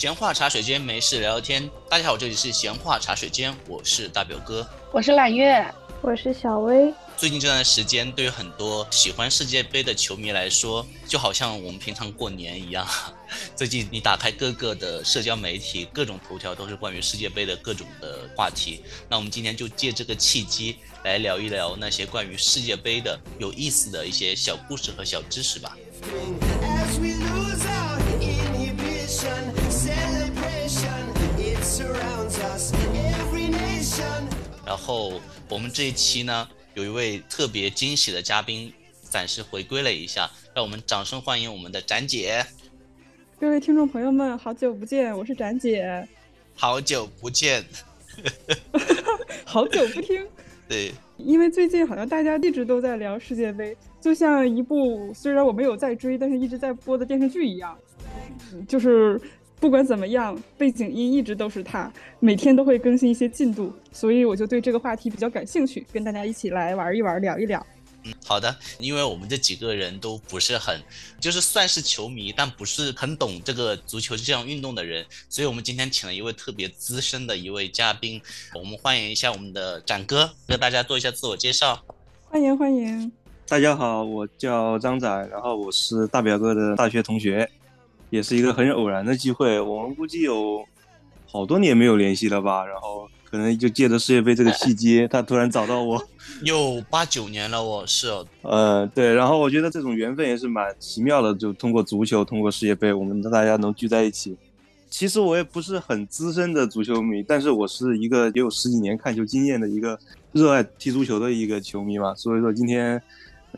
闲话茶水间，没事聊聊天。大家好，这里是闲话茶水间，我是大表哥，我是揽月，我是小薇。最近这段时间，对于很多喜欢世界杯的球迷来说，就好像我们平常过年一样。最近你打开各个的社交媒体，各种头条都是关于世界杯的各种的话题。那我们今天就借这个契机来聊一聊那些关于世界杯的有意思的一些小故事和小知识吧。然后我们这一期呢？有一位特别惊喜的嘉宾暂时回归了一下，让我们掌声欢迎我们的展姐。各位听众朋友们，好久不见，我是展姐。好久不见，好久不听。对，因为最近好像大家一直都在聊世界杯，就像一部虽然我没有在追，但是一直在播的电视剧一样，就是。不管怎么样，背景音一直都是他，每天都会更新一些进度，所以我就对这个话题比较感兴趣，跟大家一起来玩一玩，聊一聊。嗯，好的，因为我们这几个人都不是很，就是算是球迷，但不是很懂这个足球这项运动的人，所以我们今天请了一位特别资深的一位嘉宾，我们欢迎一下我们的展哥，跟大家做一下自我介绍。欢迎欢迎，大家好，我叫张展，然后我是大表哥的大学同学。也是一个很偶然的机会，我们估计有好多年没有联系了吧，然后可能就借着世界杯这个契机，他突然找到我，有八九年了，我是，呃，对，然后我觉得这种缘分也是蛮奇妙的，就通过足球，通过世界杯，我们大家能聚在一起。其实我也不是很资深的足球迷，但是我是一个也有十几年看球经验的一个热爱踢足球的一个球迷嘛，所以说今天，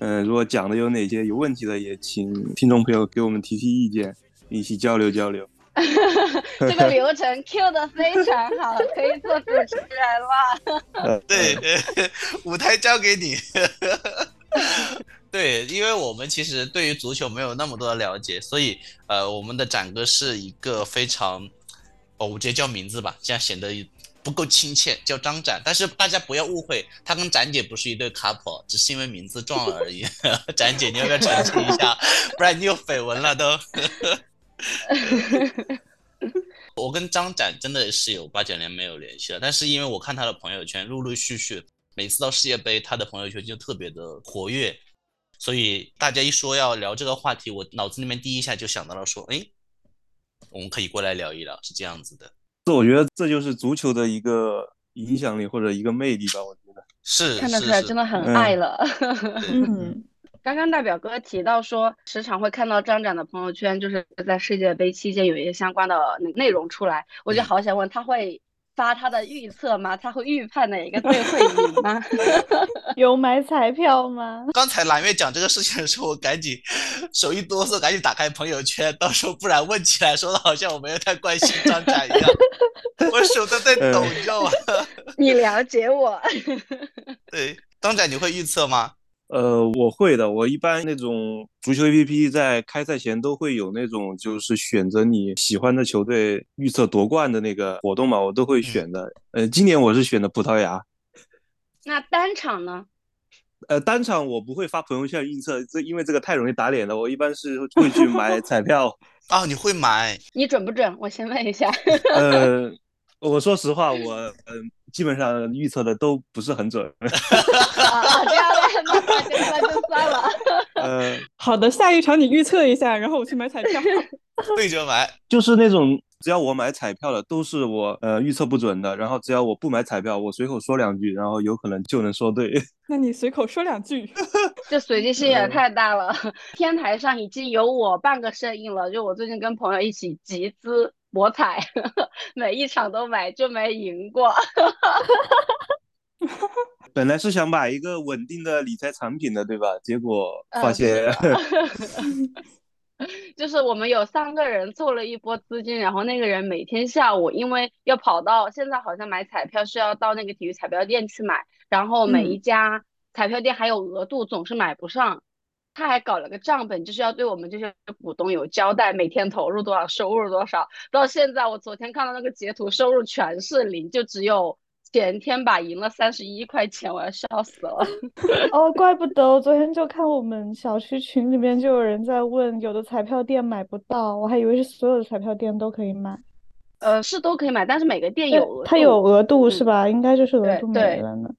嗯，如果讲的有哪些有问题的，也请听众朋友给我们提提意见。一起交流交流，这个流程 Q 的非常好，可以做主持人了。对，舞台交给你。对，因为我们其实对于足球没有那么多的了解，所以呃，我们的展哥是一个非常，哦，我直接叫名字吧，这样显得不够亲切，叫张展。但是大家不要误会，他跟展姐不是一对 couple，只是因为名字撞了而已。展姐，你要不要澄清一下？不然你有绯闻了都。我跟张展真的是有八九年没有联系了，但是因为我看他的朋友圈，陆陆续续每次到世界杯，他的朋友圈就特别的活跃，所以大家一说要聊这个话题，我脑子里面第一下就想到了说，哎，我们可以过来聊一聊，是这样子的。这我觉得这就是足球的一个影响力或者一个魅力吧，我觉得是看得出来真的很爱了。嗯。刚刚大表哥提到说，时常会看到张展的朋友圈，就是在世界杯期间有一些相关的内容出来，我就好想问，他会发他的预测吗？他会预判哪一个队会赢吗？有买彩票吗？刚才蓝月讲这个事情的时候，我赶紧手一哆嗦，赶紧打开朋友圈，到时候不然问起来，说的好像我没有太关心张展一样，我手都在抖，你知道吗？你了解我？对，张展你会预测吗？呃，我会的。我一般那种足球 APP 在开赛前都会有那种，就是选择你喜欢的球队预测夺冠的那个活动嘛，我都会选的。呃，今年我是选的葡萄牙。那单场呢？呃，单场我不会发朋友圈预测，这因为这个太容易打脸了。我一般是会去买 彩票。啊，你会买？你准不准？我先问一下。呃，我说实话，我嗯。基本上预测的都不是很准。啊，这样的，那那就算了。呃，好的，下一场你预测一下，然后我去买彩票。对着买，就是那种只要我买彩票的，都是我呃预测不准的。然后只要我不买彩票，我随口说两句，然后有可能就能说对。那你随口说两句，这随机性也太大了。天台上已经有我半个身影了，就我最近跟朋友一起集资。博彩每一场都买，就没赢过。本来是想买一个稳定的理财产品的，对吧？结果发现，就是我们有三个人做了一波资金，然后那个人每天下午，因为要跑到现在好像买彩票是要到那个体育彩票店去买，然后每一家彩票店还有额度，总是买不上。他还搞了个账本，就是要对我们这些股东有交代，每天投入多少，收入多少。到现在，我昨天看到那个截图，收入全是零，就只有前天吧，赢了三十一块钱，我要笑死了。哦，怪不得我昨天就看我们小区群里面就有人在问，有的彩票店买不到，我还以为是所有的彩票店都可以买。呃，是都可以买，但是每个店有额度。它有额度嗯是吧？应该就是额度没了呢。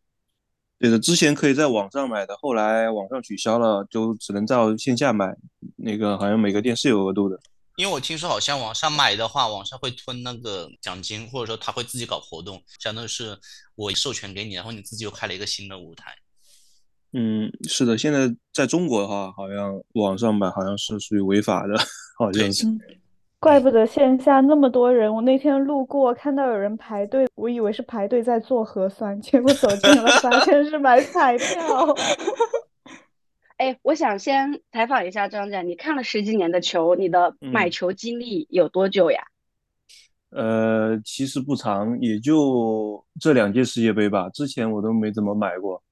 对的，之前可以在网上买的，后来网上取消了，就只能到线下买。那个好像每个店是有额度的。因为我听说好像网上买的话，网上会吞那个奖金，或者说他会自己搞活动，相当于是我授权给你，然后你自己又开了一个新的舞台。嗯，是的，现在在中国的话，好像网上买好像是属于违法的，好像是。怪不得线下那么多人，我那天路过看到有人排队，我以为是排队在做核酸，结果走进了发现是买彩票。哎，我想先采访一下张姐，你看了十几年的球，你的买嗯球经历有多久呀？呃，其实不长，也就这两届世界杯吧，之前我都没怎么买过。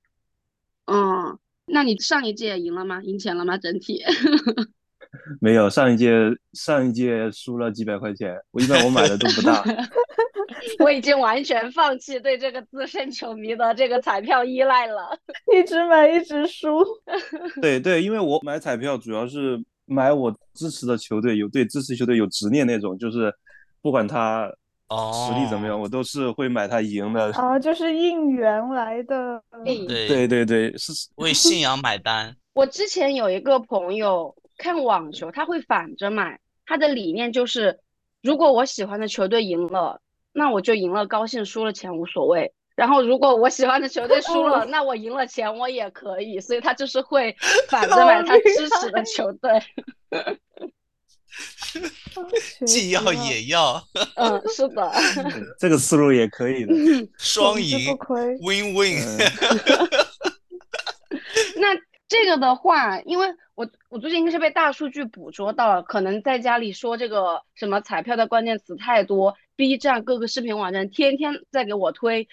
嗯，那你上一届赢了吗？赢钱了吗？整体？没有，上一届上一届输了几百块钱，我一般我买的都不大。我已经完全放弃对这个资深球迷的这个彩票依赖了。一直买一直输。对对，因为我买彩票主要是买我支持的球队，有对支持球队有执念那种，就是不管他实力怎么样，哦我都是会买他赢的。啊，就是应援来的。哎对对对对，是为信仰买单。我之前有一个朋友看网球，他会反着买，他的理念就是，如果我喜欢的球队赢了，那我就赢了，高兴；输了钱无所谓。然后如果我喜欢的球队输了，那我赢了钱我也可以，所以他就是会 反着买他支持的球队。既要也要，嗯，是的。这个思路也可以的。双赢。，win win。那这个的话，因为我我最近应该是被大数据捕捉到了，可能在家里说这个什么彩票的关键词太多，B 站各个视频网站天天在给我推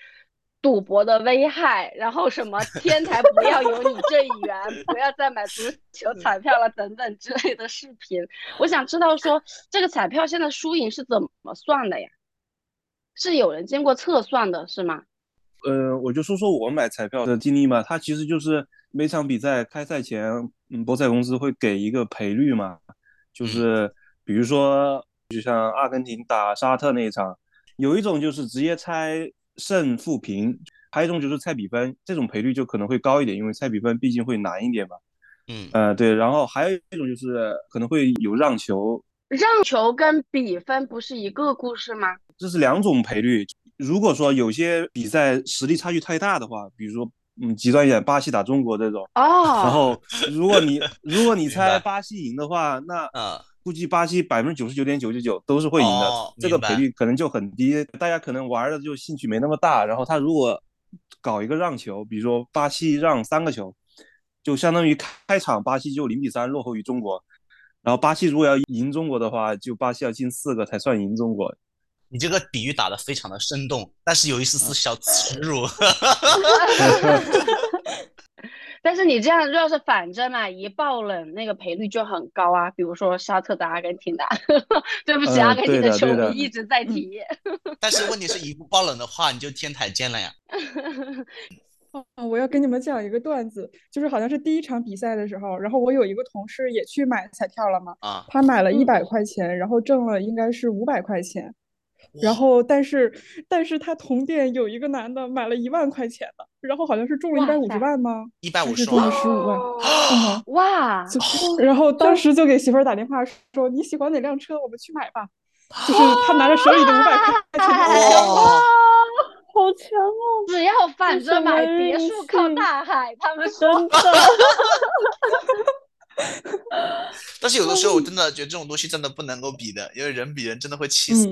赌博的危害，然后什么天台不要有你这一员，不要再买足球彩票了等等之类的视频。我想知道说这个彩票现在输赢是怎么算的呀？是有人经过测算的，是吗？呃，我就说说我买彩票的经历嘛，它其实就是每场比赛开赛前，嗯，博彩公司会给一个赔率嘛，就是比如说，就像阿根廷打沙特那一场，有一种就是直接猜胜负平，还有一种就是猜比分，这种赔率就可能会高一点，因为猜比分毕竟会难一点嘛。嗯，呃，对，然后还有一种就是可能会有让球，让球跟比分不是一个故事吗？这是两种赔率。如果说有些比赛实力差距太大的话，比如说，嗯，极端一点，巴西打中国这种，然哦，后 如果你如果你猜巴西赢的话，那嗯，估计巴西百分之九十九点九九九都是会赢的，哦这个赔率可能就很低，大家可能玩的就兴趣没那么大。然后他如果搞一个让球，比如说巴西让三个球，就相当于开场巴西就零比三落后于中国，然后巴西如果要赢中国的话，就巴西要进四个才算赢中国。你这个比喻打得非常的生动，但是有一丝丝小耻辱。但是你这样要是反着买一爆冷，那个赔率就很高啊。比如说沙特的阿根廷的，对不起，嗯阿根廷的球迷一直在提。但是问题是，一不爆冷的话，你就天台见了呀。哦，我要跟你们讲一个段子，就是好像是第一场比赛的时候，然后我有一个同事也去买彩票了嘛，啊，他买了一嗯百块钱，然后挣了应该是五百块钱，然后但是但是他同店有一个男的买了一万块钱的，然后好像是中了一百五十万吗？一百五十还是中了万，十五万？嗯哇，然后当时就给媳妇儿打电话说你喜欢哪辆车，我们去买吧。就是他拿着手里的五百块钱哇，好强哦！只要反着买，别墅靠大海。他们说，真的，但是有的时候我真的觉得这种东西真的不能够比的，因为人比人真的会气死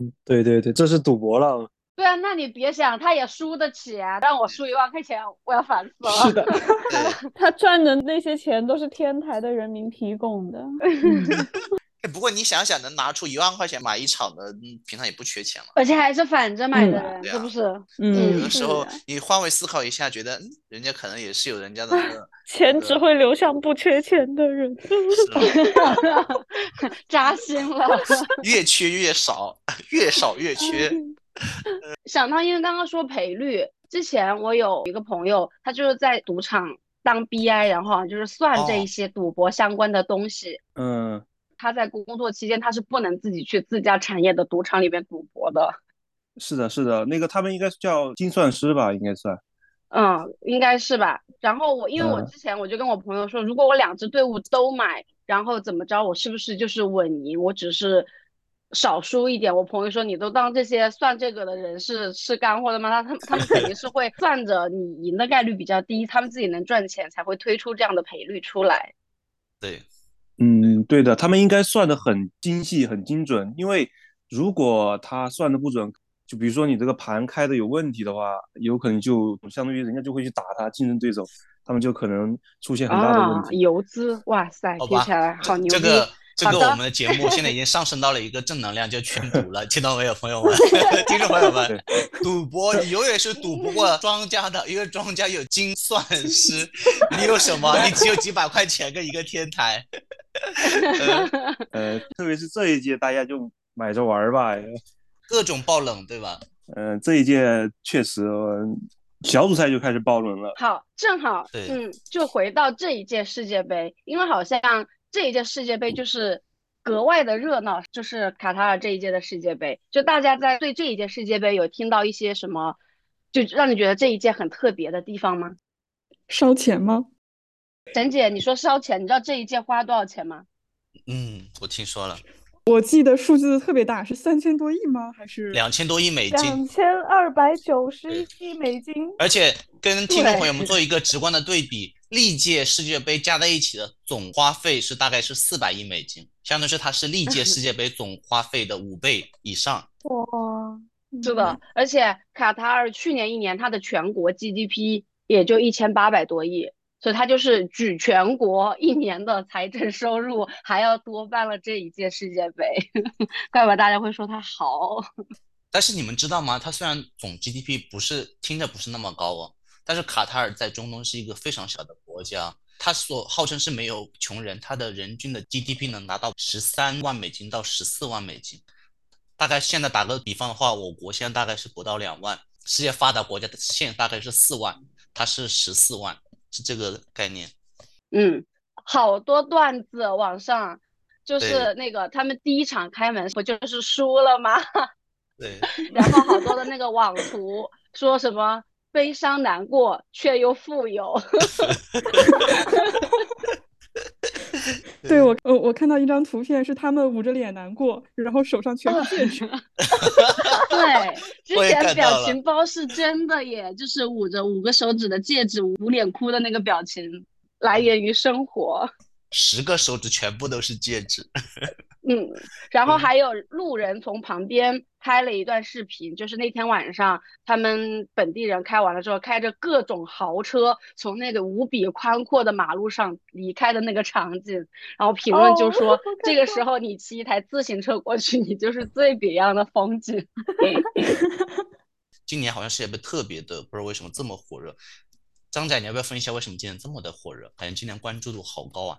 嗯。对对对，这是赌博了。对啊，那你别想，他也输得起啊。让我输一万块钱，我要烦死了。是的，他赚的那些钱都是天台的人民提供的。哎不过你想想，能拿出一万块钱买一场的，嗯平常也不缺钱了。而且还是反着买的是不是？嗯有嗯的时候你换位思考一下，觉得嗯，人家可能也是有人家的那个 钱只会流向不缺钱的人。扎心了。越缺越少，越少越缺。想到，因为刚刚说赔率，之前我有一个朋友，他就是在赌场当 BI，然后就是算这哦一些赌博相关的东西。嗯，他在工作期间他是不能自己去自家产业的赌场里边赌博的。是的，是的，那个他们应该是叫精算师吧，应该算。嗯，应该是吧。然后我因为我之前我就跟我朋友说，如果我两支队伍都买，然后怎么着，我是不是就是稳赢？我只是少输一点。我朋友说，你都当这些算这个的人是是干货的吗？他他他们肯定是会算着你赢的概率比较低，他们自己能赚钱才会推出这样的赔率出来。对，嗯，对的，他们应该算的很精细、很精准，因为如果他算的不准。就比如说你这个盘开的有问题的话，有可能就相当于人家就会去打他竞争对手，他们就可能出现很大的问题。游资，哇塞，听起来好牛逼！这个这个我们的节目现在已经上升到了一个正能量，就全赌了，听到没有，朋友们？听众朋友们，赌博你永远是赌不过庄家的，因为庄家有精算师，你有什么？你只有几百块钱跟一个天台。呃，特别是这一届，大家就买着玩吧。各种爆冷，对吧？嗯，这一届确实小组赛就开始爆冷了。好，正好，嗯，就回到这一届世界杯，因为好像这一届世界杯就是格外的热闹，就是卡塔尔这一届的世界杯，就大家在对这一届世界杯有听到一些什么，就让你觉得这一届很特别的地方吗？烧钱吗？沈姐，你说烧钱，你知道这一届花多少钱吗？嗯，我听说了。我记得数字特别大，是三千多亿吗？还是两千多亿美金？两千二百九十亿美金。而且跟听众朋友们做一个直观的对比，历届世界杯加在一起的总花费是大概是四百亿美金，相当于是它是历届世界杯总花费的五倍以上。哇，是的，而且卡塔尔去年一年它的全国 GDP 也就一千八百多亿。所以它就是举全国一年的财政收入还要多办了这一届世界杯，怪不得大家会说它好。但是你们知道吗？它虽然总 GDP 不是听着不是那么高哦，但是卡塔尔在中东是一个非常小的国家，它所号称是没有穷人，他的人均的 GDP 能达到十三万美金到十四万美金。大概现在打个比方的话，我国现在大概是不到两万，世界发达国家的现大概是四万，它是十四万。是这个概念，嗯，好多段子网上就是那个他们第一场开门不就是输了吗？对，然后好多的那个网图说什么悲伤难过却又富有。对我，我我看到一张图片，是他们捂着脸难过，然后手上全是戒指。对，之前表情包是真的耶，就是捂着五个手指的戒指，捂脸哭的那个表情，来源于生活。十个手指全部都是戒指。嗯，然后还有路人从旁边拍了一段视频，就是那天晚上他们本地人开完了之后，开着各种豪车从那个无比宽阔的马路上离开的那个场景，然后评论就说这个时候你骑一台自行车过去，你就是最别样的风景。今年好像世界杯特别的，不知道为什么这么火热。张仔，你要不要分析一下为什么今年这么的火热？感觉今年关注度好高啊。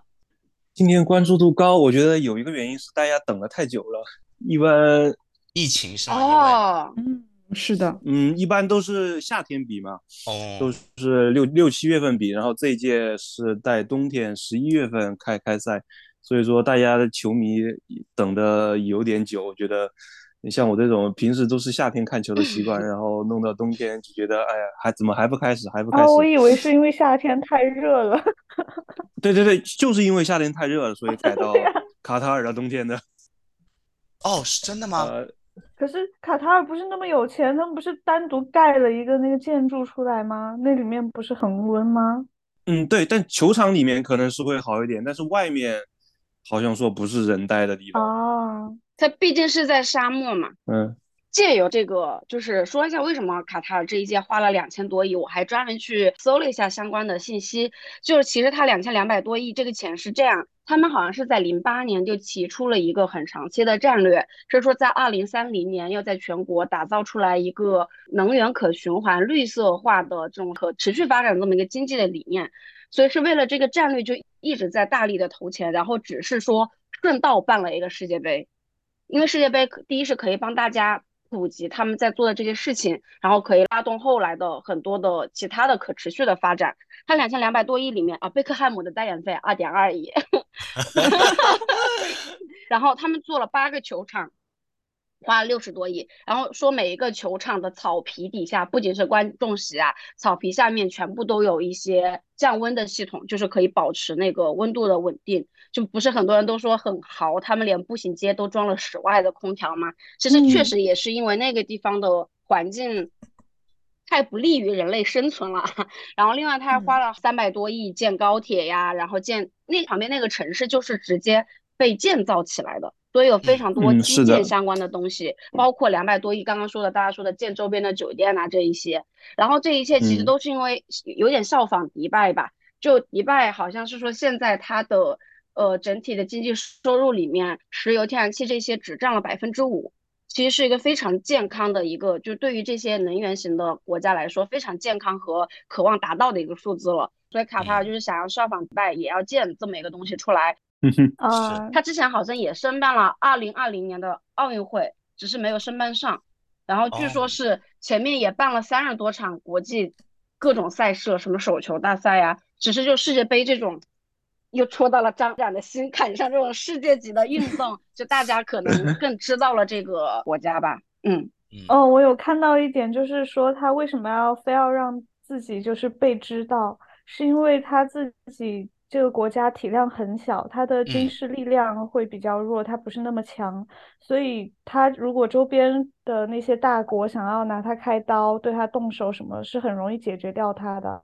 今天关注度高，我觉得有一个原因是大家等了太久了。一般疫情是吗？哦，嗯，是的，嗯，一般都是夏天比嘛，哦，都是六六七月份比，然后这一届是在冬天十一月份开开赛，所以说大家的球迷等的有点久，我觉得。你像我这种平时都是夏天看球的习惯，然后弄到冬天就觉得，哎呀，还怎么还不开始，还不开始？我以为是因为夏天太热了。对对对，就是因为夏天太热了，所以 改到卡塔尔的冬天的。哦，是真的吗？可是卡塔尔不是那么有钱，他们不是单独盖了一个那个建筑出来吗？那里面不是恒温吗？嗯，对，但球场里面可能是会好一点，但是外面好像说不是人待的地方。哦。它毕竟是在沙漠嘛，嗯，借由这个，就是说一下为什么卡塔尔这一届花了两千多亿，我还专门去搜了一下相关的信息，就是其实它两千两百多亿这个钱是这样，他们好像是在零八年就提出了一个很长期的战略，是说在二零三零年要在全国打造出来一个能源可循环、绿色化的这种可持续发展这么一个经济的理念，所以是为了这个战略就一直在大力的投钱，然后只是说顺道办了一个世界杯。因为世界杯，第一是可以帮大家普及他们在做的这些事情，然后可以拉动后来的很多的其他的可持续的发展。他两千两百多亿里面啊，贝克汉姆的代言费二点二亿，然后他们做了八个球场。花了六十多亿，然后说每一个球场的草皮底下不仅是观众席啊，草皮下面全部都有一些降温的系统，就是可以保持那个温度的稳定。就不是很多人都说很豪，他们连步行街都装了室外的空调吗？其实确实也是因为那个地方的环境太不利于人类生存了。然后另外他还花了三百多亿建高铁呀，然后建那旁边那个城市就是直接被建造起来的。所以有非常多基建相关的东西，包括两百多亿刚刚说的，大家说的建周边的酒店啊这一些，然后这一切其实都是因为有点效仿迪拜吧，就迪拜好像是说现在它的呃整体的经济收入里面，石油、天然气这些只占了百分之五，其实是一个非常健康的一个，就对于这些能源型的国家来说非常健康和渴望达到的一个数字了。所以卡塔尔就是想要效仿迪拜，也要建这么一个东西出来。啊，他之前好像也申办了二零二零年的奥运会，只是没有申办上。然后据说是前面也办了三十多场国际各种赛事，什么手球大赛呀，只是就世界杯这种，又戳到了张冉的心坎上。这种世界级的运动，就大家可能 更知道了这个国家吧。嗯，哦，我有看到一点，就是说他为什么要非要让自己就是被知道，是因为他自己。这个国家体量很小，它的军事力量会比较弱，它不是那么强，所以它如果周边的那些大国想要拿它开刀，对它动手，什么是很容易解决掉它的，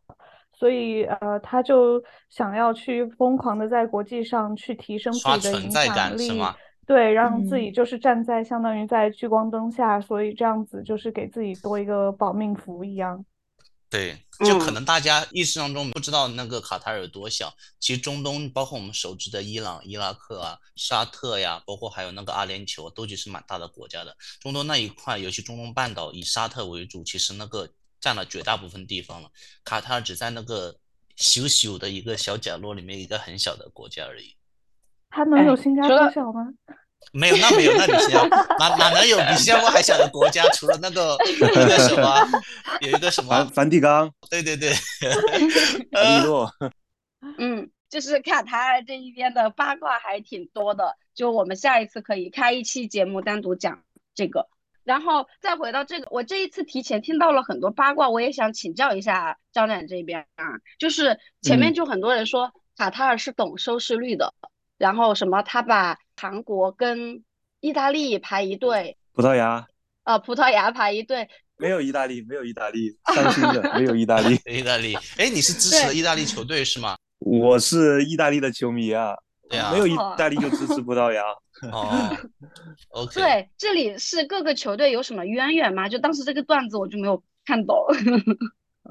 所以呃，他就想要去疯狂的在国际上去提升自己的影响力，对，让自己就是站在相当于在聚光灯下，所以这样子就是给自己多一个保命符一样。对，就可能大家意识当中不知道那个卡塔尔有多小。其实中东包括我们熟知的伊朗、伊拉克啊、沙特呀，包括还有那个阿联酋，都其实蛮大的国家的。中东那一块，尤其中东半岛以沙特为主，其实那个占了绝大部分地方了。卡塔尔只在那个小小的一个小角落里面，一个很小的国家而已。它能有新加坡小吗？没有，那没有，那比新加坡哪哪能有比新加坡还小的国家？除了那个那个什么，有一个什么梵蒂冈？对对对，利诺。嗯，就是卡塔尔这一边的八卦还挺多的，就我们下一次可以开一期节目单独讲这个。然后再回到这个，我这一次提前听到了很多八卦，我也想请教一下张展这边啊，就是前面就很多人说卡塔尔是懂收视率的。然后什么？他把韩国跟意大利排一队，葡萄牙，呃，葡萄牙排一队，没有意大利，没有意大利，伤心的，没有意大利，意大利。哎，你是支持意大利球队是吗？我是意大利的球迷啊，对啊，没有意大利就支持葡萄牙。哦，OK。对，这里是各个球队有什么渊源吗？就当时这个段子我就没有看懂。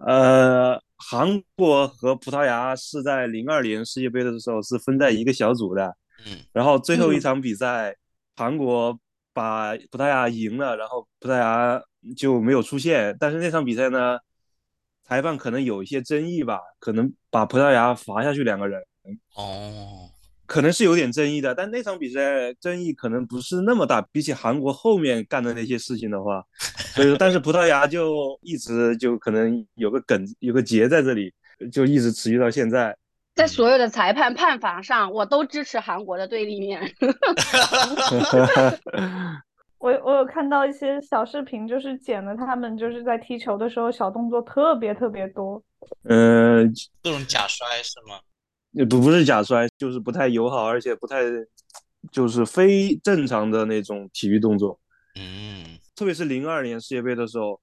呃。韩国和葡萄牙是在零二年世界杯的时候是分在一个小组的，嗯，然后最后一场比赛，韩国把葡萄牙赢了，然后葡萄牙就没有出现。但是那场比赛呢，裁判可能有一些争议吧，可能把葡萄牙罚下去两个人。哦。可能是有点争议的，但那场比赛争议可能不是那么大，比起韩国后面干的那些事情的话，所以说，但是葡萄牙就一直就可能有个梗，有个结在这里，就一直持续到现在。在所有的裁判判罚上，我都支持韩国的对立面。我我有看到一些小视频，就是剪了他们就是在踢球的时候小动作特别特别多。嗯，各种假摔是吗？不不是假摔，就是不太友好，而且不太，就是非正常的那种体育动作。嗯，特别是零二年世界杯的时候，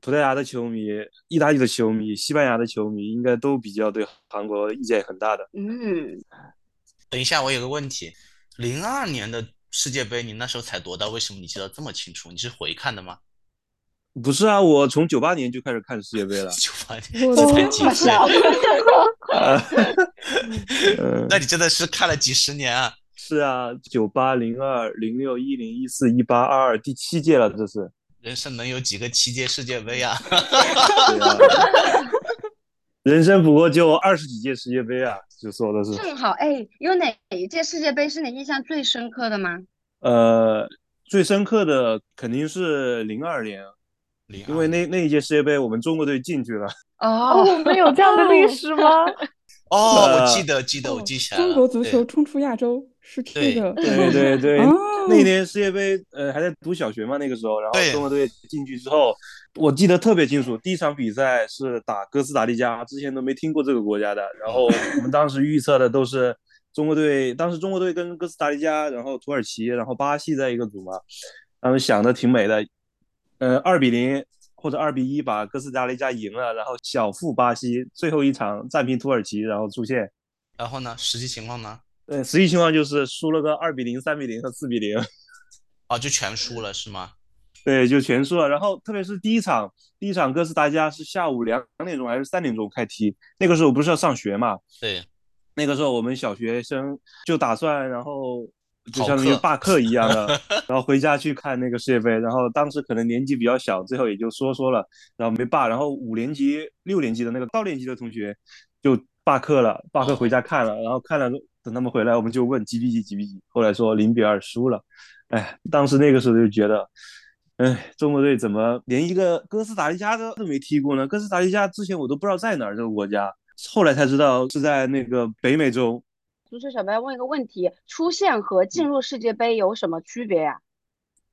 葡萄牙的球迷、意大利的球迷、西班牙的球迷应该都比较对韩国意见很大的。嗯，等一下，我有个问题，零二年的世界杯你那时候才多大？为什么你记得这么清楚？你是回看的吗？不是啊，我从九八年就开始看世界杯了。九八年，这才几岁？那你真的是看了几十年啊？是啊，九八、零二、零六、一零、一四、一八、二二，第七届了，这是。人生能有几个七届世界杯啊？人生不过就二十几届世界杯啊，就说的是。正好，哎，有哪一届世界杯是你印象最深刻的吗？呃，最深刻的肯定是零二年。因为那那一届世界杯，我们中国队进去了。哦，我们有这样的历史吗？哦，我记得，记得，我记起来了。中国足球冲出亚洲，是这对个，对对对，哦那一年世界杯，呃，还在读小学嘛，那个时候，然后中国队进去之后，我记得特别清楚，第一场比赛是打哥斯达黎加，之前都没听过这个国家的，然后我们当时预测的都是中国队，当时中国队跟哥斯达黎加，然后土耳其，然后巴西在一个组嘛，他们想的挺美的，呃，二比零或者二比一把哥斯达黎加赢了，然后小负巴西，最后一场战平土耳其，然后出线。然后呢，实际情况呢？呃，实际情况就是输了个二比零、三比零和四比零。啊，就全输了是吗？对，就全输了。然后特别是第一场，第一场哥斯达加是下午两点钟还是三点钟开踢，那个时候不是要上学嘛？对，那个时候我们小学生就打算，然后就相当于罢课一样的，然后回家去看那个世界杯。然后当时可能年纪比较小，最后也就说说了，然后没罢。然后五年级、六年级的那个高年级的同学就罢课了，罢课回家看了，然后看了，等他们回来，我们就问几比几，几比几。后来说零比二输了。哎，当时那个时候就觉得。哎，中国队怎么连一个哥斯达黎加都都没踢过呢？哥斯达黎加之前我都不知道在哪儿，这个国家，后来才知道是在那个北美洲。足球小白问一个问题：出线和进入世界杯有什么区别呀、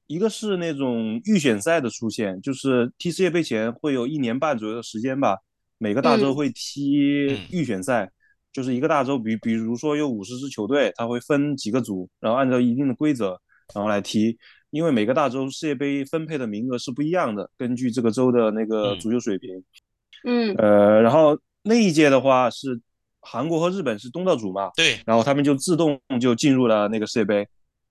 一个是那种预选赛的出现，就是踢世界杯前会有一年半左右的时间吧，每个大洲嗯会踢预选赛，就是一个大洲，比比如说有五十支球队，它会分几个组，然后按照一定的规则，然后来踢。因为每个大洲世界杯分配的名额是不一样的，根据这个州的那个嗯足球水平。嗯呃，然后那一届的话是韩国和日本是东道主嘛，对然后他们就自动就进入了那个世界杯。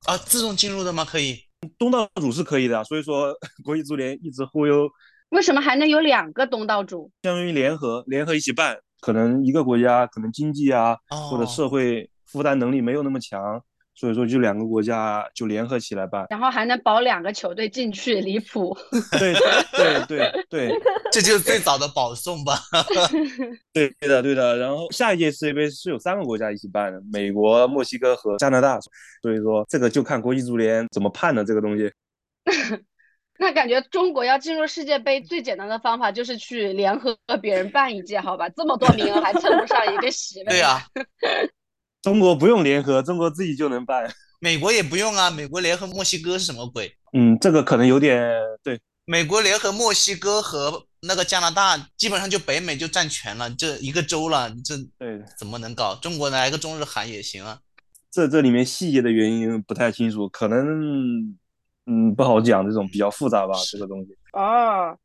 啊，自动进入的吗？可以。东道主是可以的，所以说 国际足联一直忽悠，为什么还能有两个东道主？相当于联合联合一起办。可能一个国家可能经济啊哦，或者社会负担能力没有那么强，所以说就两个国家就联合起来办。然后还能保两个球队进去，离谱。对对对对 这就是最早的保送吧？对对的对的。然后下一届世界杯是有三个国家一起办的，美国、墨西哥和加拿大。所以说这个就看国际足联怎么判的这个东西。那感觉中国要进入世界杯最简单的方法就是去联合别人办一届，好吧？这么多名额还蹭不上一个席位。对啊，中国不用联合，中国自己就能办。美国也不用啊，美国联合墨西哥是什么鬼？嗯，这个可能有点对。美国联合墨西哥和那个加拿大，基本上就北美就占全了，这一个州了，这对，怎么能搞？中国来个中日韩也行啊。这这里面细节的原因不太清楚，可能嗯不好讲，这种比较复杂吧，这个东西。啊，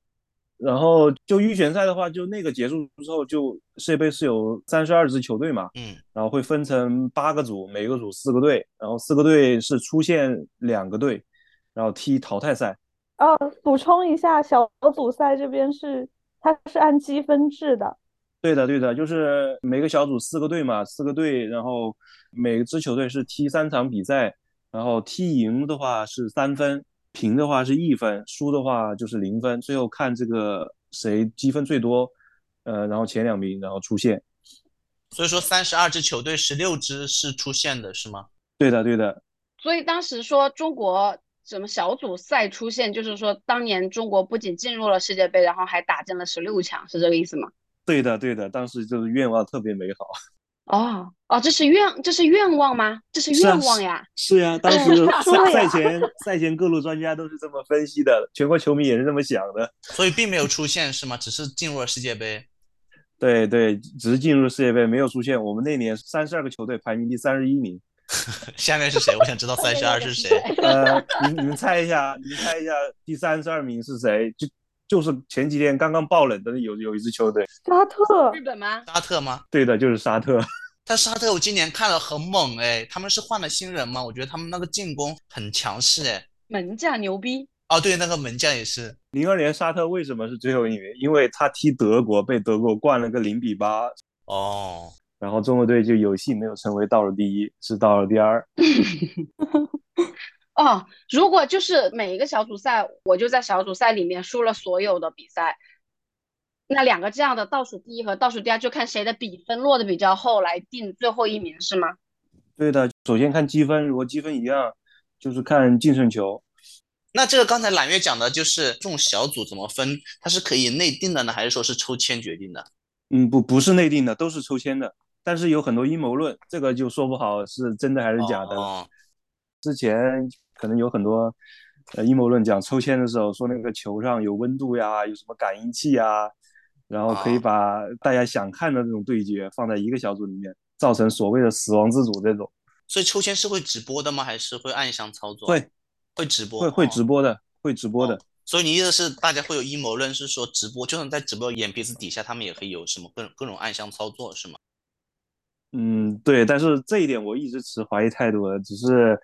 然后就预选赛的话，就那个结束之后，就世界杯是有三十二支球队嘛，嗯，然后会分成八个组，每个组四个队，然后四个队是出现两个队，然后踢淘汰赛。哦，补充一下，小组赛这边是它是按积分制的。对的，对的，就是每个小组四个队嘛，四个队，然后每支球队是踢三场比赛，然后踢赢的话是三分，平的话是一分，输的话就是零分，最后看这个谁积分最多，呃，然后前两名然后出线。所以说三十二支球队，十六支是出线的，是吗？对的，对的，所以当时说中国什么小组赛出线，就是说当年中国不仅进入了世界杯，然后还打进了十六强，是这个意思吗？对的，对的，当时就是愿望特别美好。哦哦，这是愿这是愿望吗？这是愿望呀。是呀，当时赛赛前 赛前各路专家都是这么分析的，全国球迷也是这么想的。所以并没有出现是吗？只是进入了世界杯。对对，只是进入世界杯，没有出现。我们那年三十二个球队排名第三十一名。下面是谁？我想知道 三十二是谁。呃，你你们猜一下，你们猜一下第三十二名是谁？就就是前几天刚刚爆冷的有有一支球队，沙特日本吗？沙特吗？对的，就是沙特。但沙特我今年看了很猛哎，他们是换了新人吗？我觉得他们那个进攻很强势哎。门将牛逼。哦，对，那个门将也是。零二年沙特为什么是最后一名？因为他踢德国被德国灌了个零比八，哦，然后中国队就有幸没有成为倒数第一，是倒数第二。哦，如果就是每一个小组赛，我就在小组赛里面输了所有的比赛，那两个这样的倒数第一和倒数第二，就看谁的比分落的比较后来定最后一名，是吗？对的，首先看积分，如果积分一样，就是看净胜球。那这个刚才揽月讲的就是这种小组怎么分，它是可以内定的呢，还是说是抽签决定的？嗯，不不是内定的，都是抽签的。但是有很多阴谋论，这个就说不好是真的还是假的。哦，之前可能有很多呃阴谋论讲抽签的时候说那个球上有温度呀，有什么感应器呀，然后可以啊把大家想看的那种对决放在一个小组里面，造成所谓的死亡之组这种。所以抽签是会直播的吗？还是会暗箱操作？会会直播，会会哦直播的，会直播的。哦所以你意思是大家会有阴谋论，是说直播就算在直播眼皮子底下，他们也可以有什么各种各种暗箱操作，是吗？嗯，对，但是这一点我一直持怀疑态度的，只是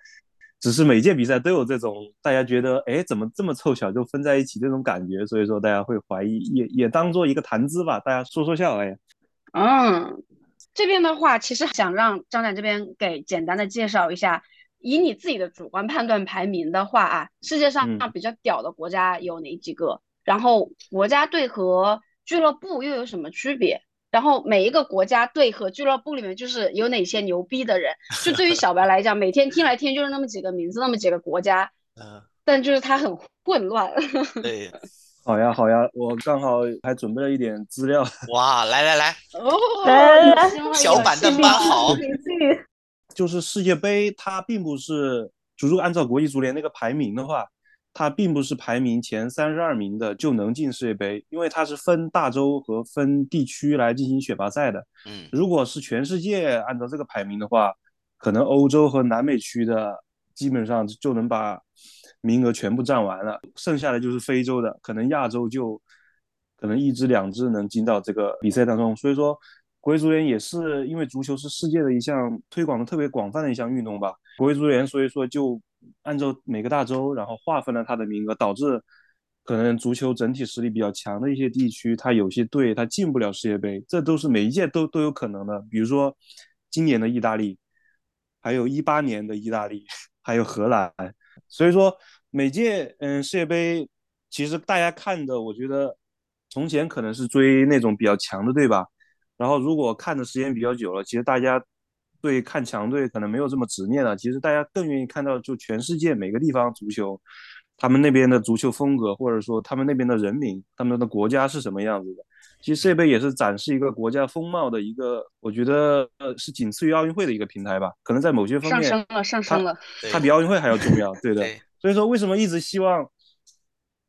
只是每届比赛都有这种大家觉得，哎，怎么这么凑巧就分在一起这种感觉，所以说大家会怀疑，也也当做一个谈资吧，大家说说笑，哎，嗯，这边的话，其实想让张展这边给简单的介绍一下，以你自己的主观判断排名的话啊，世界上嗯比较屌的国家有哪几个？然后国家队和俱乐部又有什么区别？然后每一个国家队和俱乐部里面就是有哪些牛逼的人？就对于小白来讲，每天听来听就是那么几个名字，那么几个国家，嗯，但就是它很混乱。对，好呀好呀，我刚好还准备了一点资料，哇，来来来，哦，来来来小板凳搬好。就是世界杯它并不是，就如果按照国际足联那个排名的话，它并不是排名前三十二名的就能进世界杯，因为它是分大洲和分地区来进行选拔赛的。嗯，如果是全世界按照这个排名的话，可能欧洲和南美区的基本上就能把名额全部占完了，剩下的就是非洲的，可能亚洲就可能一支两支能进到这个比赛当中。所以说，国际足联也是因为足球是世界的一项推广的特别广泛的一项运动吧，国际足联所以说就按照每个大洲，然后划分了它的名额，导致可能足球整体实力比较强的一些地区，它有些队它进不了世界杯，这都是每一届都都有可能的。比如说今年的意大利，还有一八年的意大利，还有荷兰。所以说每届嗯世界杯，其实大家看的，我觉得从前可能是追那种比较强的队吧，然后如果看的时间比较久了，其实大家对看强队可能没有这么执念了。其实大家更愿意看到就全世界每个地方足球，他们那边的足球风格，或者说他们那边的人民，他们的国家是什么样子的。其实世界杯也是展示一个国家风貌的一个，我觉得呃是仅次于奥运会的一个平台吧。可能在某些方面，上升了，上升了。它比奥运会还要重要，对的。对，所以说，为什么一直希望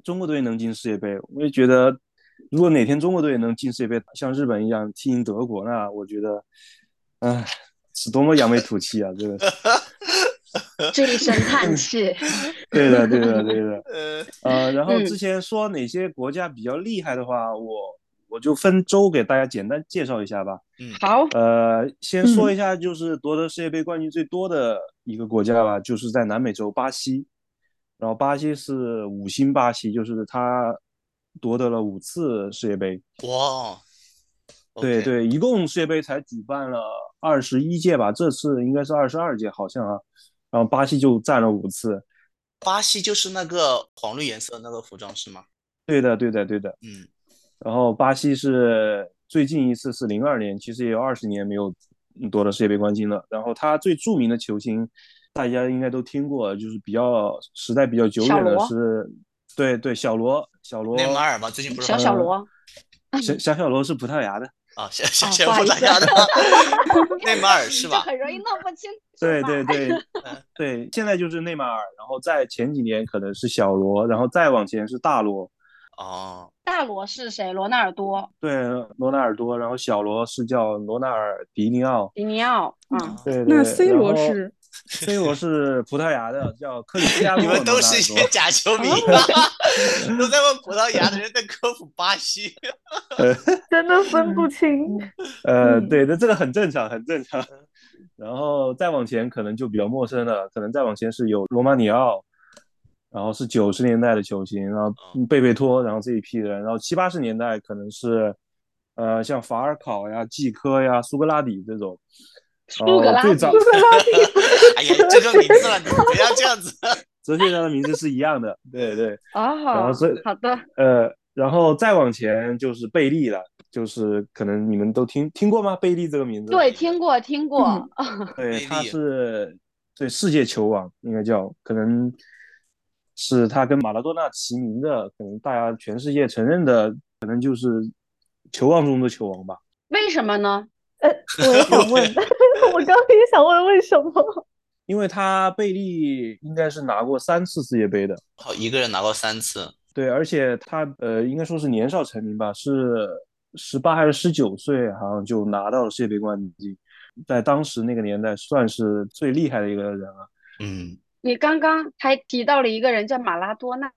中国队能进世界杯？我也觉得，如果哪天中国队能进世界杯，像日本一样踢赢德国，那我觉得，唉，是多么扬眉吐气啊！这个是，这一声叹气，对的，对的，对的。呃，呃，然后嗯之前说哪些国家比较厉害的话，我我就分州给大家简单介绍一下吧。嗯好，呃，先说一下，就是夺得世界杯冠军最多的一个国家吧，就是在南美洲巴西。然后巴西是五星巴西，就是他夺得了五次世界杯。哇，对对，一共世界杯才举办了二十一届吧，这次应该是二十二届，好像啊。然后巴西就占了五次。巴西就是那个黄绿颜色那个服装是吗？对的，对的，对的。嗯，然后巴西是最近一次是零二年，其实也有二十年没有夺得世界杯冠军了。然后他最著名的球星，大家应该都听过，就是比较时代比较久远的是，对对，小罗，小罗，内马尔吧，最近不是小小罗，小小小罗是葡萄牙的，啊，小小哦小不好意思葡萄牙的 内马尔是就吧？很容易弄不清楚对对对 对，现在就是内马尔，然后在前几年可能是小罗，然后再往前是大罗，哦，大罗是谁？罗纳尔多、对，罗纳尔多，然后小罗是叫罗纳尔迪尼奥，迪尼奥，嗯，对对，那 C 罗然 C 罗是葡萄牙的，叫克里斯蒂亚诺你罗纳尔多。们都是一些假球迷啊，都在问葡萄牙的人在科普巴西。真的分不清。呃，嗯对的，这个很正常，很正常。然后再往前可能就比较陌生了，可能再往前是有罗马里奥，然后是九十年代的球星，然后贝贝托，然后这一批人，然后七八十年代可能是呃像法尔考呀、季科呀、苏格拉底这种。苏格拉底最早 哎呀，这个名字了，你不要这样子。哲学家的名字是一样的，对对。然哦后这，好的，呃，然后再往前就是贝利了，就是可能你们都听听过吗？贝利这个名字？对，听过听过，对，贝他利是对世界球王，应该叫，可能是他跟马拉多纳齐名的，可能大家全世界承认的，可能就是球王中的球王吧。为什么呢？呃，我也想问，我刚刚也想问为什么？因为他贝利应该是拿过三次世界杯的，好，一个人拿过三次。对，而且他呃，应该说是年少成名吧，是十八还是十九岁，好像就拿到了世界杯冠军，在当时那个年代算是最厉害的一个人了。嗯，你刚刚还提到了一个人叫马拉多纳，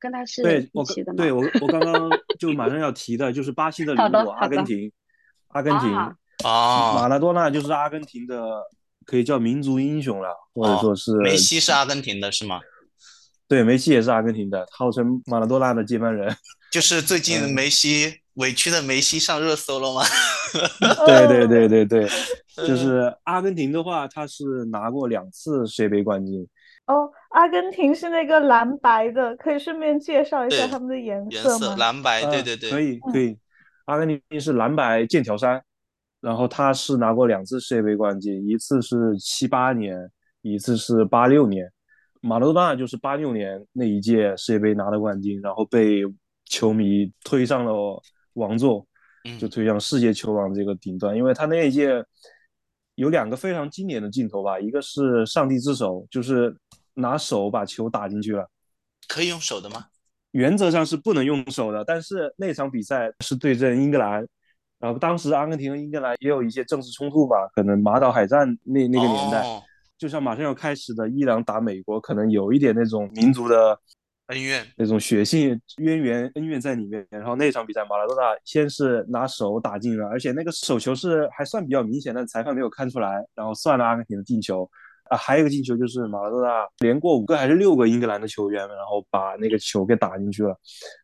跟他是对，我一起的吗？对我我刚刚就马上要提的就是巴西的好里姆，的好的阿根廷，阿根廷，啊哦，马拉多纳就是阿根廷的，可以叫民族英雄了，或者说是哦梅西是阿根廷的是吗？对，梅西也是阿根廷的，号称马拉多纳的接班人。就是最近嗯梅西委屈的梅西上热搜了吗？对对对对对，嗯就是阿根廷的话，他是拿过两次世界杯冠军。哦，阿根廷是那个蓝白的，可以顺便介绍一下他们的颜颜色吗？色蓝白，对呃对对，可以可以。阿根廷是蓝白剑条衫，然后他是拿过两次世界杯冠军，一次是七八年，一次是八六年。马拉多纳就是八六年那一届世界杯拿的冠军，然后被球迷推上了王座，嗯就推向世界球王这个顶端。因为他那一届有两个非常经典的镜头吧，一个是上帝之手，就是拿手把球打进去了。可以用手的吗？原则上是不能用手的，但是那场比赛是对阵英格兰，然后当时阿根廷和英格兰也有一些政治冲突吧，可能马岛海战那那个年代，哦就像马上要开始的伊朗打美国，可能有一点那种民族的恩怨，那种血性渊源恩怨在里面。然后那场比赛，马拉多纳先是拿手打进了，而且那个手球是还算比较明显，但裁判没有看出来，然后算了阿根廷的进球。啊，还有一个进球就是马拉多纳连过五个还是六个英格兰的球员，然后把那个球给打进去了。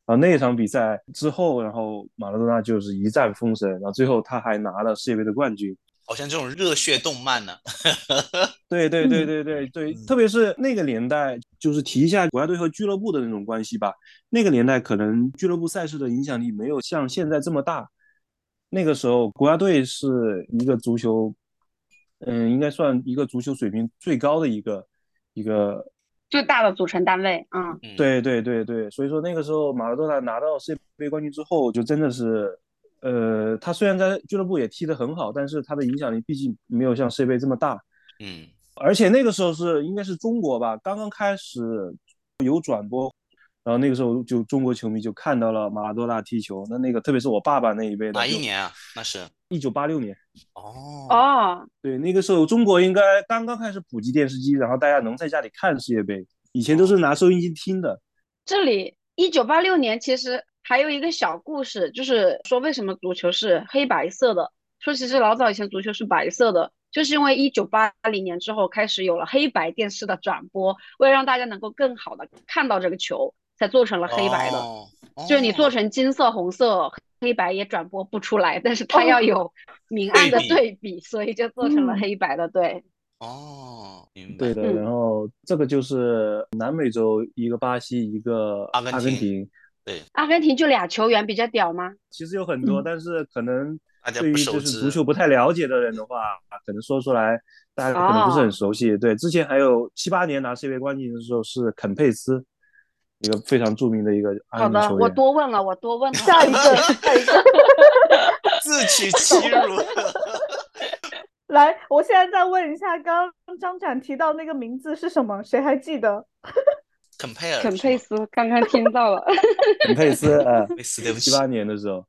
然后那一场比赛之后，然后马拉多纳就是一战封神，然后最后他还拿了世界杯的冠军。好像这种热血动漫呢。对对对对对对，特别是那个年代，就是提一下国家队和俱乐部的那种关系吧。那个年代可能俱乐部赛事的影响力没有像现在这么大。那个时候国家队是一个足球，嗯，应该算一个足球水平最高的一个一个。最大的组成单位，嗯，嗯，对对对对，所以说那个时候马拉多纳拿到世界杯冠军之后，就真的是，呃，他虽然在俱乐部也踢得很好，但是他的影响力毕竟没有像世界杯这么大。嗯，而且那个时候是应该是中国吧，刚刚开始有转播，然后那个时候就中国球迷就看到了马拉多纳踢球。那那个特别是我爸爸那一辈的，哪一？年啊？那是一九八六年。哦哦，对，那个时候中国应该刚刚开始普及电视机，然后大家能在家里看世界杯。以前都是拿收音机听的。这里一九八六年其实还有一个小故事，就是说为什么足球是黑白色的。说其实老早以前足球是白色的，就是因为一九八零年之后开始有了黑白电视的转播，为了让大家能够更好的看到这个球，才做成了黑白的。哦就是你做哦成金色、红色、黑白也转播不出来，但是它要有明暗的对比对比，所以就做成了嗯黑白的。对，哦，明白。对的，嗯然后这个就是南美洲一个巴西，一个阿根阿根廷对。阿根廷就俩球员比较屌吗？其实有很多，嗯但是可能大家对于就是足球不太了解的人的话，可能说出来大家可能不是很熟悉。对，之前还有七八年拿世界杯冠军的时候是肯佩斯，一个非常著名的一个好的，我。多问了，我多问了。下一个，下一个。自取其辱。来，我现在再问一下，刚刚张展提到那个名字是什么？谁还记得？肯佩尔，肯佩斯刚刚听到了，肯佩斯，呃，七。八年的时候。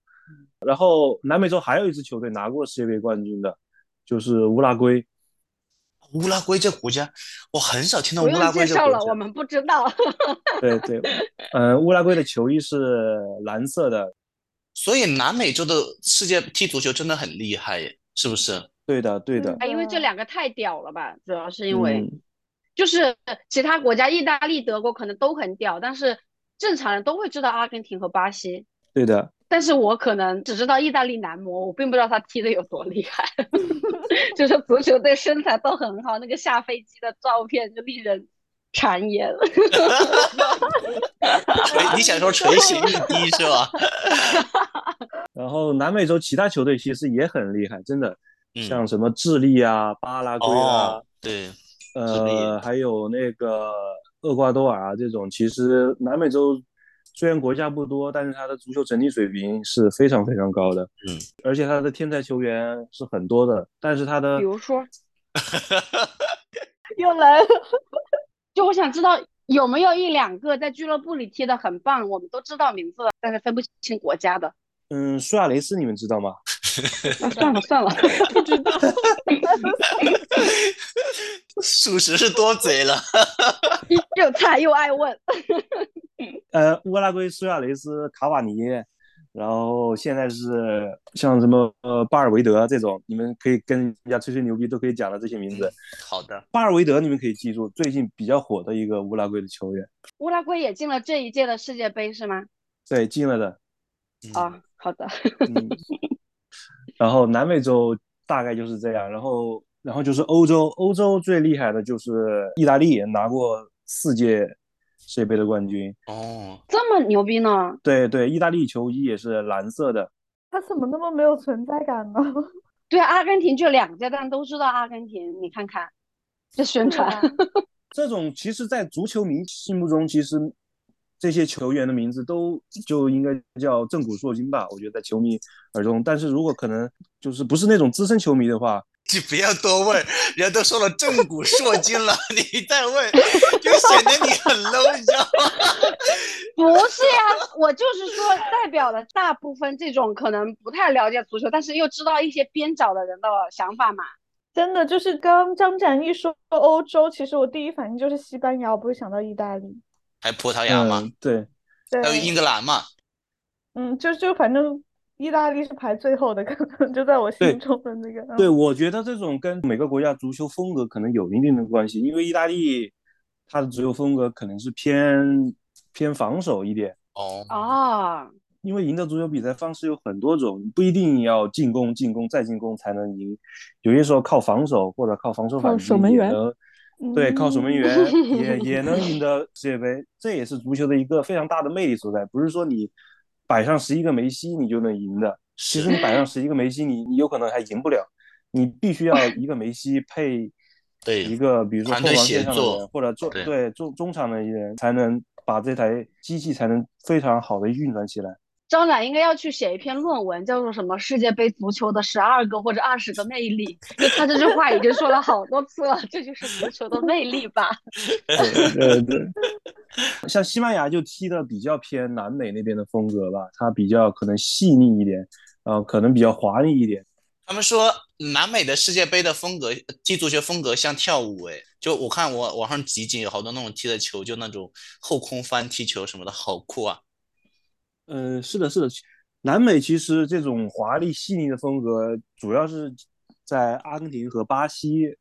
然后南美洲还有一支球队拿过世界杯冠军的，就是乌拉圭。乌拉圭这国家，我很少听到乌拉不用介绍了，我们不知道。对对，嗯、乌拉圭的球衣是蓝色的。所以南美洲的世界踢足球真的很厉害耶，是不是？对的，对的。哎，因为这两个太屌了吧，主要是因为嗯就是其他国家，意大利、德国可能都很屌，但是正常人都会知道阿根廷和巴西。对的，但是我可能只知道意大利男模，我并不知道他踢的有多厉害。就是足球队身材都很好，那个下飞机的照片就令人馋眼。垂，你想说垂涎欲滴是吧？然后南美洲其他球队其实也很厉害，真的，嗯像什么智利啊、巴拉圭啊哦，，对，呃，还有那个厄瓜多尔啊这种，其实南美洲虽然国家不多，但是他的足球整体水平是非常非常高的。嗯，而且他的天才球员是很多的，但是他的比如说，又来了，就我想知道有没有一两个在俱乐部里踢的很棒，我们都知道名字了，但是分不清国家的。嗯，苏亚雷斯你们知道吗？啊，算了算了，不知道。属实是多嘴了。又菜又爱问。呃，乌拉圭苏亚雷斯、卡瓦尼，然后现在是像什么呃巴尔维德这种，你们可以跟人家吹吹牛逼都可以讲的这些名字。好的，巴尔维德你们可以记住，最近比较火的一个乌拉圭的球员，乌拉圭也进了这一届的世界杯是吗？对，进了的。嗯啊，好的。嗯，然后南美洲大概就是这样，然后然后就是欧洲，欧洲最厉害的就是意大利，拿过四届世界杯的冠军。哦，这么牛逼呢？对对，意大利球衣也是蓝色的。他怎么那么没有存在感呢？对，阿根廷就两届，但都知道阿根廷，你看看这宣传。这种其实，在足球迷心目中，其实这些球员的名字都就应该叫震古烁今吧。我觉得在球迷耳中，但是如果可能就是不是那种资深球迷的话，就不要多问，人家都说了震古烁今了，你再问 就显得你很 low，你知道吗？不是呀，我就是说代表了大部分这种可能不太了解足球，但是又知道一些边角的人的想法嘛。真的就是刚刚张展一说欧洲，其实我第一反应就是西班牙，我不会想到意大利。还有葡萄牙嘛，嗯，对，还有英格兰嘛，嗯，就就反正意大利是排最后的，可能就在我心中的那个。嗯。对，我觉得这种跟每个国家足球风格可能有一定的关系，因为意大利它的足球风格可能是偏偏防守一点，哦，啊，因为赢得足球比赛方式有很多种，不一定要进攻、进攻再进攻才能赢，有些时候靠防守或者靠防守靠反击守门员也能，对，靠守门员也 也能赢得世界杯，这也是足球的一个非常大的魅力所在。不是说你摆上十一个梅西你就能赢的，其实你摆上十一个梅西，你你有可能还赢不了，你必须要一个梅西配 对一个比如说团队后防线上的人，或者中对对中中场的人，才能把这台机器才能非常好的运转起来。张展应该要去写一篇论文，叫做什么“世界杯足球的十二个或者二十个魅力 ”。就他这句话已经说了好多次了，这就是足球的魅力吧？对对，像西班牙就踢的比较偏南美那边的风格吧，它比较可能细腻一点，呃，可能比较华丽一点。他们说南美的世界杯的风格，踢足球风格像跳舞，哎，就我看我网上集锦有好多那种踢的球，就那种后空翻踢球什么的，好酷啊！嗯，是的，是的，南美其实这种华丽细腻的风格，主要是在阿根廷和巴西，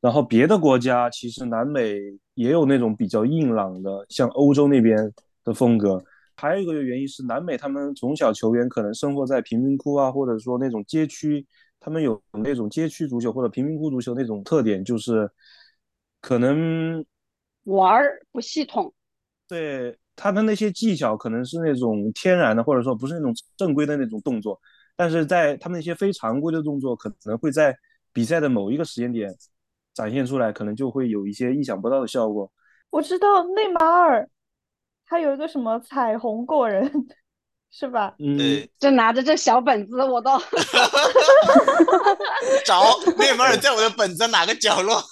然后别的国家其实南美也有那种比较硬朗的，像欧洲那边的风格。还有一个原因是，南美他们从小球员可能生活在贫民窟啊，或者说那种街区，他们有那种街区足球或者贫民窟足球那种特点，就是可能玩儿不系统，对他的那些技巧可能是那种天然的，或者说不是那种正规的那种动作，但是在他们那些非常规的动作，可能会在比赛的某一个时间点展现出来，可能就会有一些意想不到的效果。我知道内马尔，他有一个什么彩虹过人，是吧？嗯，对，就拿着这小本子，我都 找 内马尔在我的本子哪个角落？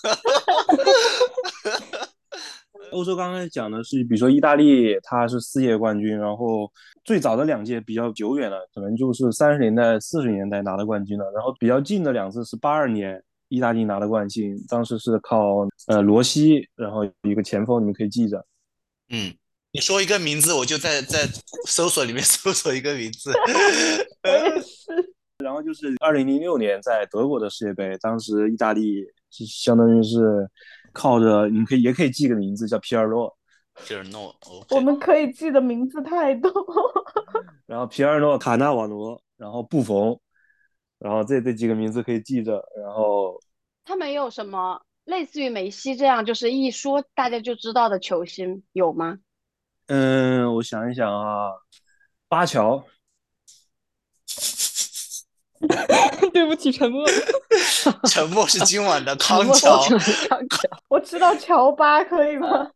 欧洲刚才讲的是，比如说意大利，它是四届冠军，然后最早的两届比较久远了，可能就是三十年代、四十年代拿的冠军了。然后比较近的两次是八二年意大利拿的冠军，当时是靠呃罗西，然后一个前锋，你们可以记着。嗯，你说一个名字，我就在在搜索里面 搜索一个名字。我也是。然后就是二零零六年在德国的世界杯，当时意大利是相当于是靠着，你可以也可以记个名字叫皮尔洛，皮尔诺我们可以记的名字太多。然后皮尔诺、卡纳瓦罗，然后布冯，然后这这几个名字可以记着，然后他们有什么类似于梅西这样，就是一说大家就知道的球星有吗？嗯，我想一想啊，巴乔，对不起，沉默。沉默是今晚的康桥。康桥 我知道乔巴，可以吗？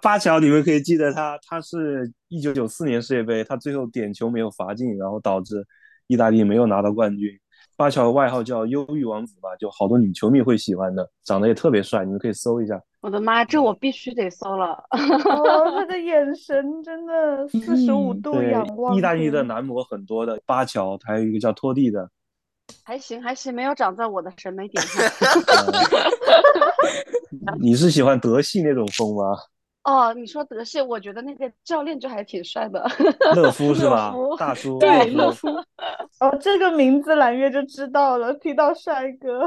巴乔，你们可以记得他，他是一九九四年世界杯，他最后点球没有罚进，然后导致意大利没有拿到冠军。巴乔的外号叫“忧郁王子”吧，就好多女球迷会喜欢的，长得也特别帅，你们可以搜一下。我的妈，这我必须得搜了。哦，他的眼神真的四十五度对仰望。意大利的男模很多的，巴乔，还有一个叫托蒂的。还行还行，没有长在我的审美点上。呃 你是喜欢德系那种风吗？哦，你说德系，我觉得那个教练就还挺帅的。乐 夫是吧？大叔，对乐乐夫。哦，这个名字蓝月就知道了，提到帅哥。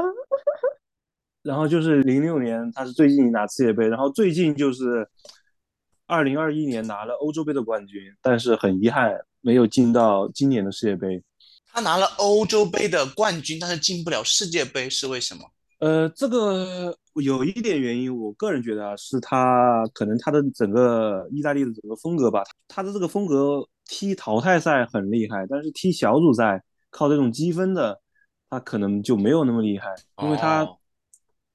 然后就是零六年，他是最近拿世界杯，然后最近就是二零二一年拿了欧洲杯的冠军，但是很遗憾没有进到今年的世界杯。他拿了欧洲杯的冠军，但是进不了世界杯，是为什么？呃，这个有一点原因，我个人觉得啊，是他可能他的整个意大利的整个风格吧，他的这个风格踢淘汰赛很厉害，但是踢小组赛靠这种积分的，他可能就没有那么厉害，因为他，哦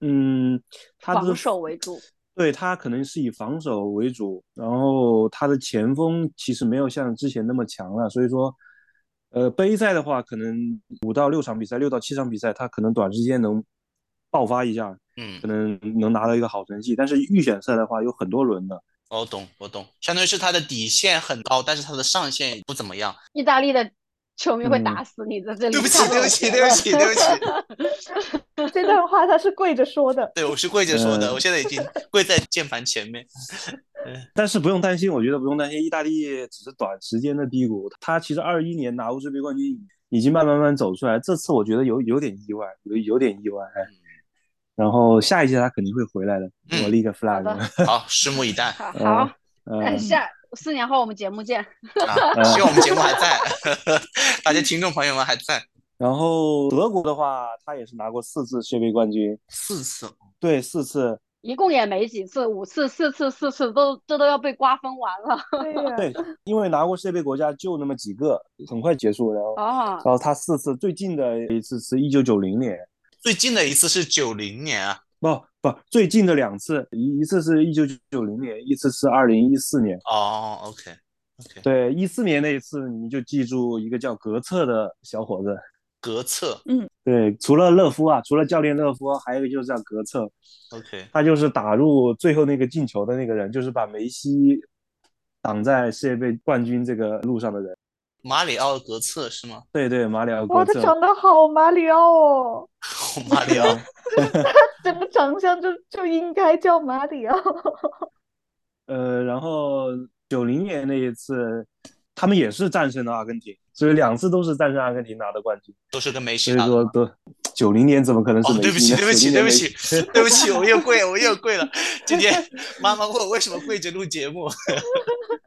嗯，他的防守为主。对他可能是以防守为主，然后他的前锋其实没有像之前那么强了，所以说，呃，杯赛的话，可能五到六场比赛，六到七场比赛，他可能短时间能爆发一下，嗯可，能能拿到一个好成绩。但是预选赛的话，有很多轮的，我懂，我懂，相当于是他的底线很高，但是他的上限不怎么样。意大利的球迷会嗯打死你在这里。对不起，对不起，对不起，对不起，这段话他是跪着说的。对我是跪着说的，嗯我现在已经跪在键盘前面。但是不用担心，我觉得不用担心，意大利只是短时间的低谷，他其实二一年拿欧洲杯冠军已经慢慢慢慢走出来，这次我觉得有有点意外，有有点意外，哎。然后下一届他肯定会回来的，嗯我立个 flag。的好，拭目以待好，下四年后我们节目见。啊！希望我们节目还在，大家听众朋友们还在。然后德国的话，他也是拿过四次世界杯冠军，四次，对，四次。一共也没几次，五次、四次、四次都这都要被瓜分完了。对、对，因为拿过世界杯国家就那么几个，很快结束。然后，哦然，后他四次，最近的一次是一九九零年，最近的一次是九零年啊。不不，最近的两次，一一次是一九九零年，一次是二零一四年。哦，OK OK，对，一四年那一次你就记住一个叫格策的小伙子。格策嗯对，除了勒夫啊，除了教练勒夫，还有一个就是叫格策，，OK，他就是打入最后那个进球的那个人，就是把梅西挡在世界杯冠军这个路上的人。马里奥格策是吗？对对，马里奥哇，格策。哇他长得好马里奥哦，马里奥，他整个长相就就应该叫马里奥。呃，然后九零年那一次，他们也是战胜了阿根廷，所以两次都是战胜阿根廷拿的冠军。都是跟梅西所以打的吗。说都九零年怎么可能是哦，对不起，对不起，对不起，对不起，我又跪，我又跪了。今天妈妈问我为什么跪着录节目。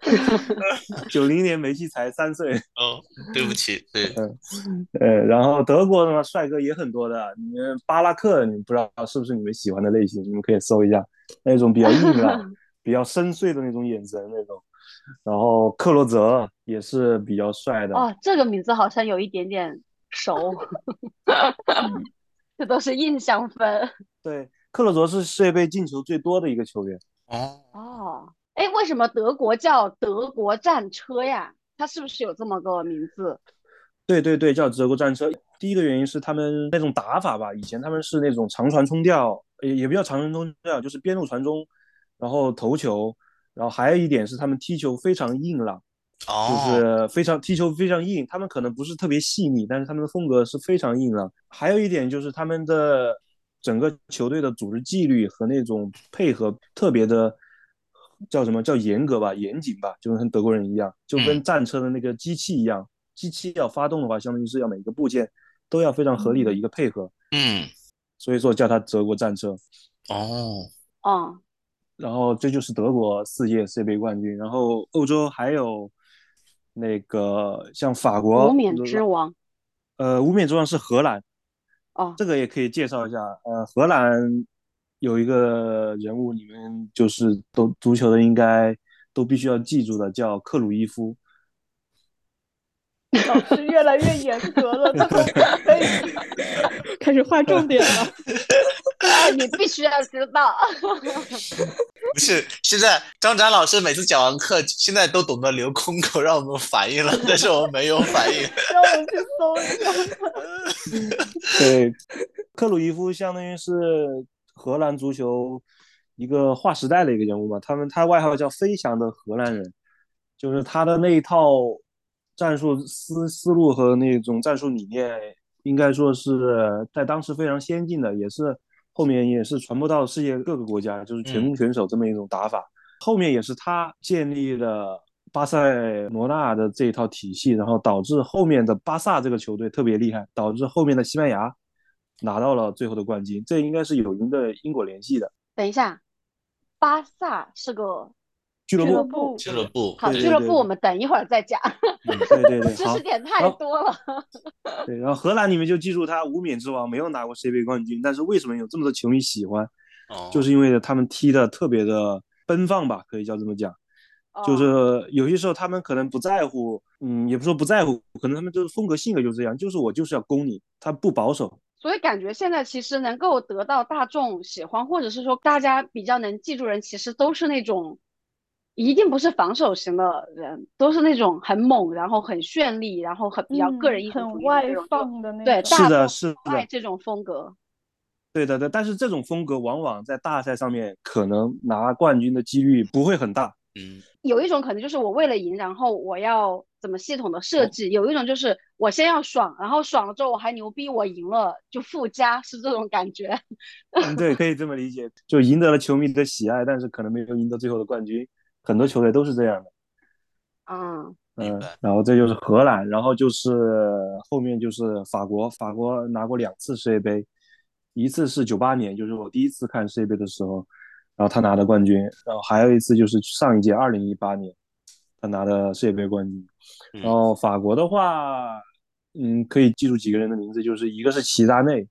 九零年梅西才三岁。哦，对不起，对，呃，然后德国的话，帅哥也很多的。你们巴拉克，你们不知道是不是你们喜欢的类型？你们可以搜一下，那种比较硬朗、比较深邃的那种眼神那种。然后克洛泽也是比较帅的。哦，这个名字好像有一点点熟，这都是印象分。对，克洛泽是世界杯进球最多的一个球员。哦，哦，哎，为什么德国叫德国战车呀？它是不是有这么个名字？对对对，叫德国战车。第一个原因是他们那种打法吧，以前他们是那种长传冲吊，也也不叫长传冲吊，就是边路传中，然后头球。然后还有一点是他们踢球非常硬朗，就哦，是非常踢球非常硬。他们可能不是特别细腻，但是他们的风格是非常硬朗。还有一点就是他们的整个球队的组织纪律和那种配合特别的。叫什么叫严格吧，严谨吧，就跟德国人一样，就跟嗯战车的那个机器一样。机器要发动的话，相当于是要每个部件都要非常合理的一个配合，嗯，所以说叫它德国战车。哦，哦，然后这就是德国四届世界杯冠军。然后欧洲还有那个像法国无冕之王。呃，无冕之王是荷兰，哦，这个也可以介绍一下。呃，荷兰有一个人物，你们就是都足球的应该都必须要记住的，叫克鲁伊夫。老师越来越严格了。开始划重点了。哎，你必须要知道。不是，现在张展老师每次讲完课，现在都懂得留空口让我们反应了，但是我们没有反应。让我们去搜一下。对，克鲁伊夫相当于是荷兰足球一个划时代的一个人物嘛，他们他外号叫“飞翔的荷兰人”，就是他的那一套战术思思路和那种战术理念，应该说是在当时非常先进的，也是后面也是传播到世界各个国家，就是全攻全守这么一种打法。后面也是他建立了巴塞罗那的这一套体系，然后导致后面的巴萨这个球队特别厉害，导致后面的西班牙拿到了最后的冠军。这应该是有因的因果联系的。等一下，巴萨是个俱乐部，俱乐部，好俱乐部，我们等一会儿再讲，对对对，知识点太多了。对。然后荷兰你们就记住他无冕之王，没有拿过世界杯冠军，但是为什么有这么多球迷喜欢？哦，就是因为他们踢的特别的奔放吧，可以叫这么讲。就哦是有些时候他们可能不在乎，嗯，也不说不在乎，可能他们就是风格性格就是这样，就是我就是要攻你，他不保守。所以感觉现在其实能够得到大众喜欢，或者是说大家比较能记住人，其实都是那种一定不是防守型的人，都是那种很猛，然后很绚丽，然后很比较个人英雄主义的嗯很外放的那对，种。大是的是的爱这种风格。对的，对，但是这种风格往往在大赛上面可能拿冠军的几率不会很大。嗯，有一种可能就是我为了赢，然后我要怎么系统的哦设计；有一种就是我先要爽，然后爽了之后我还牛逼，我赢了就附加，是这种感觉。嗯，对，可以这么理解，就赢得了球迷的喜爱，但是可能没有赢得最后的冠军。很多球队都是这样的。嗯，嗯，然后这就是荷兰，然后就是后面就是法国，法国拿过两次世界杯，一次是九八年，就是我第一次看世界杯的时候，然后他拿的冠军，然后还有一次就是上一届二零一八年，他拿的世界杯冠军。嗯然后法国的话，嗯，可以记住几个人的名字，就是一个是齐达内，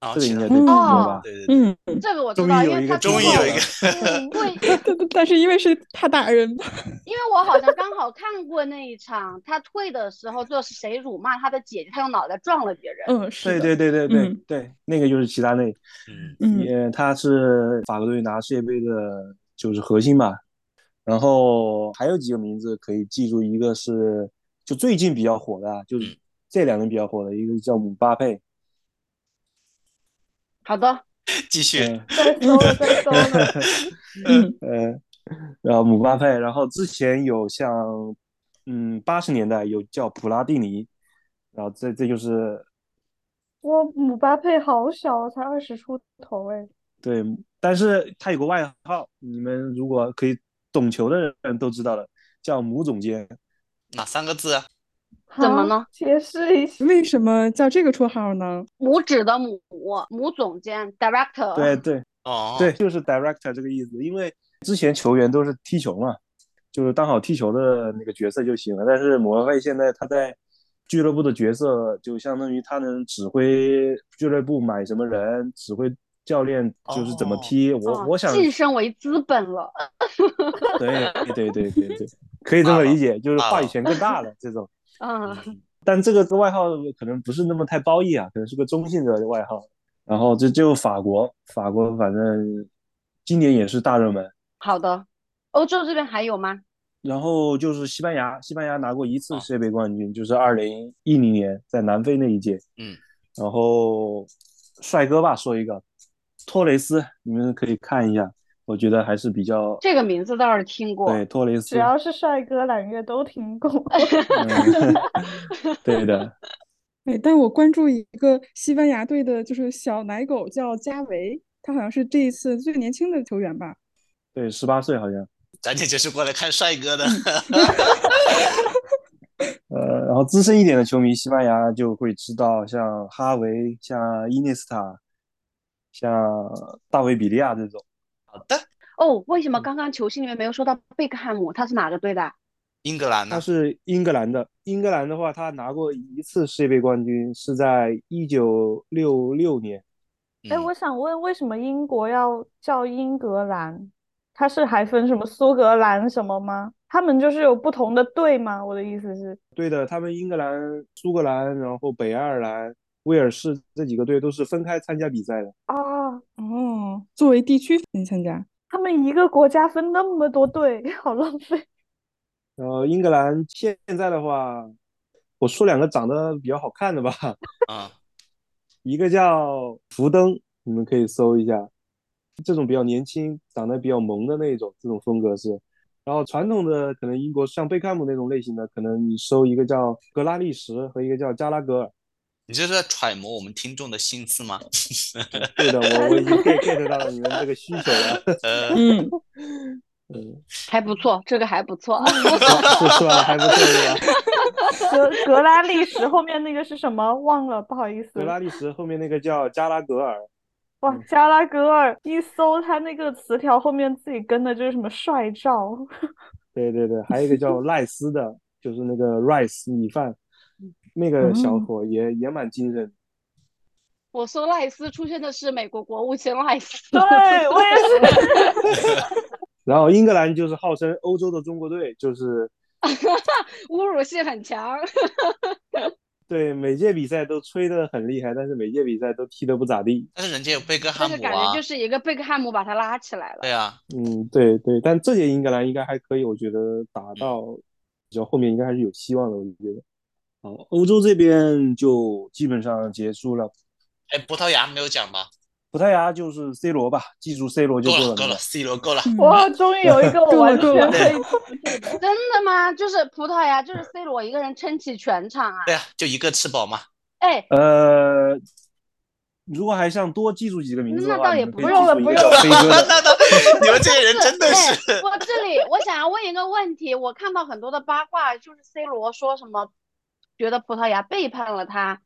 啊，这个应该对哦？对对对，嗯，这个我知道，终于有一个因为他终于有一个，嗯，对，但但是因为是他打人，因为我好像刚好看过那一场，他退的时候就是谁辱骂他的姐姐，他用脑袋撞了别人。嗯，是对的，对对对对嗯。对，那个就是齐达内，嗯。嗯，也他是法国队拿世界杯的，就是核心吧。然后还有几个名字可以记住，一个是就最近比较火的啊，就是嗯。这两年比较火的，一个叫姆巴佩，好的，继续，搜搜了。嗯呃，然后姆巴佩，然后之前有像嗯八十年代有叫普拉蒂尼，然后这这就是哇，姆巴佩好小，才二十出头哎。对，但是他有个外号，你们如果可以懂球的人都知道了，叫姆总监。哪三个字啊？好怎么呢？解释一下。为什么叫这个绰号呢？拇指的母，母总监 director。对对哦，对，就是 director 这个意思。因为之前球员都是踢球嘛，就是当好踢球的那个角色就行了。但是姆巴佩现在他在俱乐部的角色，就相当于他能指挥俱乐部买什么人，指挥教练就是怎么踢。我哦我想，晋升为资本了。对对对对对，可以这么理解，就是话语权更大了这种。嗯，但这个外号可能不是那么太褒义啊，可能是个中性的外号。然后这就法国，法国反正今年也是大热门。好的。欧洲这边还有吗？然后就是西班牙，西班牙拿过一次哦世界杯冠军，就是二零一零年在南非那一届。嗯，然后帅哥吧，说一个托雷斯，你们可以看一下，我觉得还是比较这个名字倒是听过。对托雷斯只，要是帅哥，揽月都听过。嗯，对的，哎，但我关注一个西班牙队的，就是小奶狗叫加维，他好像是这一次最年轻的球员吧？对，十八岁好像。咱姐就是过来看帅哥的。呃，然后资深一点的球迷，西班牙就会知道像哈维、像伊涅斯塔、像大卫比利亚这种。好的，哦，为嗯什么刚刚球星里面没有说到贝克汉姆？他是哪个队的？英格兰的？他是英格兰的，英格兰的话，他拿过一次世界杯冠军，是在一九六六年。哎，嗯我想问，为什么英国要叫英格兰？他是还分什么苏格兰什么吗？他们就是有不同的队吗？我的意思是，对的，他们英格兰、苏格兰，然后北爱尔兰、威尔士这几个队都是分开参加比赛的。啊，哦，作为地区分参加。他们一个国家分那么多队，好浪费。然后英格兰现在的话，我说两个长得比较好看的吧，啊，一个叫福登，你们可以搜一下，这种比较年轻、长得比较萌的那种，这种风格是。然后传统的可能英国像贝克汉姆那种类型的，可能你搜一个叫格拉利什和一个叫加拉格尔。你这是在揣摩我们听众的心思吗？对的，我我已经 get get 到了你们这个需求了。呃，嗯，嗯，还不错，这个还不错。是是吧？还不错是吧？格格拉利什后面那个是什么？忘了，不好意思格。拉利什后面那个叫加拉格尔，哇，加拉格尔一搜他那个词条后面自己跟的就是什么帅照。对对对，还有一个叫赖斯的，就是那个 rice 米饭，那个小伙也也蛮精神。我说赖斯出现的是美国国务卿赖斯。对我也是。然后英格兰就是号称欧洲的中国队，就是 侮辱性很强。对每届比赛都吹得很厉害，但是每届比赛都踢得不咋地。但是人家有贝克汉姆但是感觉啊就，是一个贝克汉姆把他拉起来了。对啊，嗯，对对，但这届英格兰应该还可以，我觉得打到比较后面应该还是有希望的，我觉得。好，欧洲这边就基本上结束了。哎，葡萄牙没有讲吧？葡萄牙就是 C 罗吧，记住 C 罗就够了。够了够了，C 罗够了。嗯哇，终于有一个 我完全可以。真的吗？就是葡萄牙，就是 C 罗一个人撑起全场啊！对啊，就一个吃饱嘛。哎，呃，如果还想多记住几个名字的话，那倒也不用了不用了你们这些人真的是，哎我这里我想要问一个问题，我看到很多的八卦，就是 C 罗说什么，觉得葡萄牙背叛了他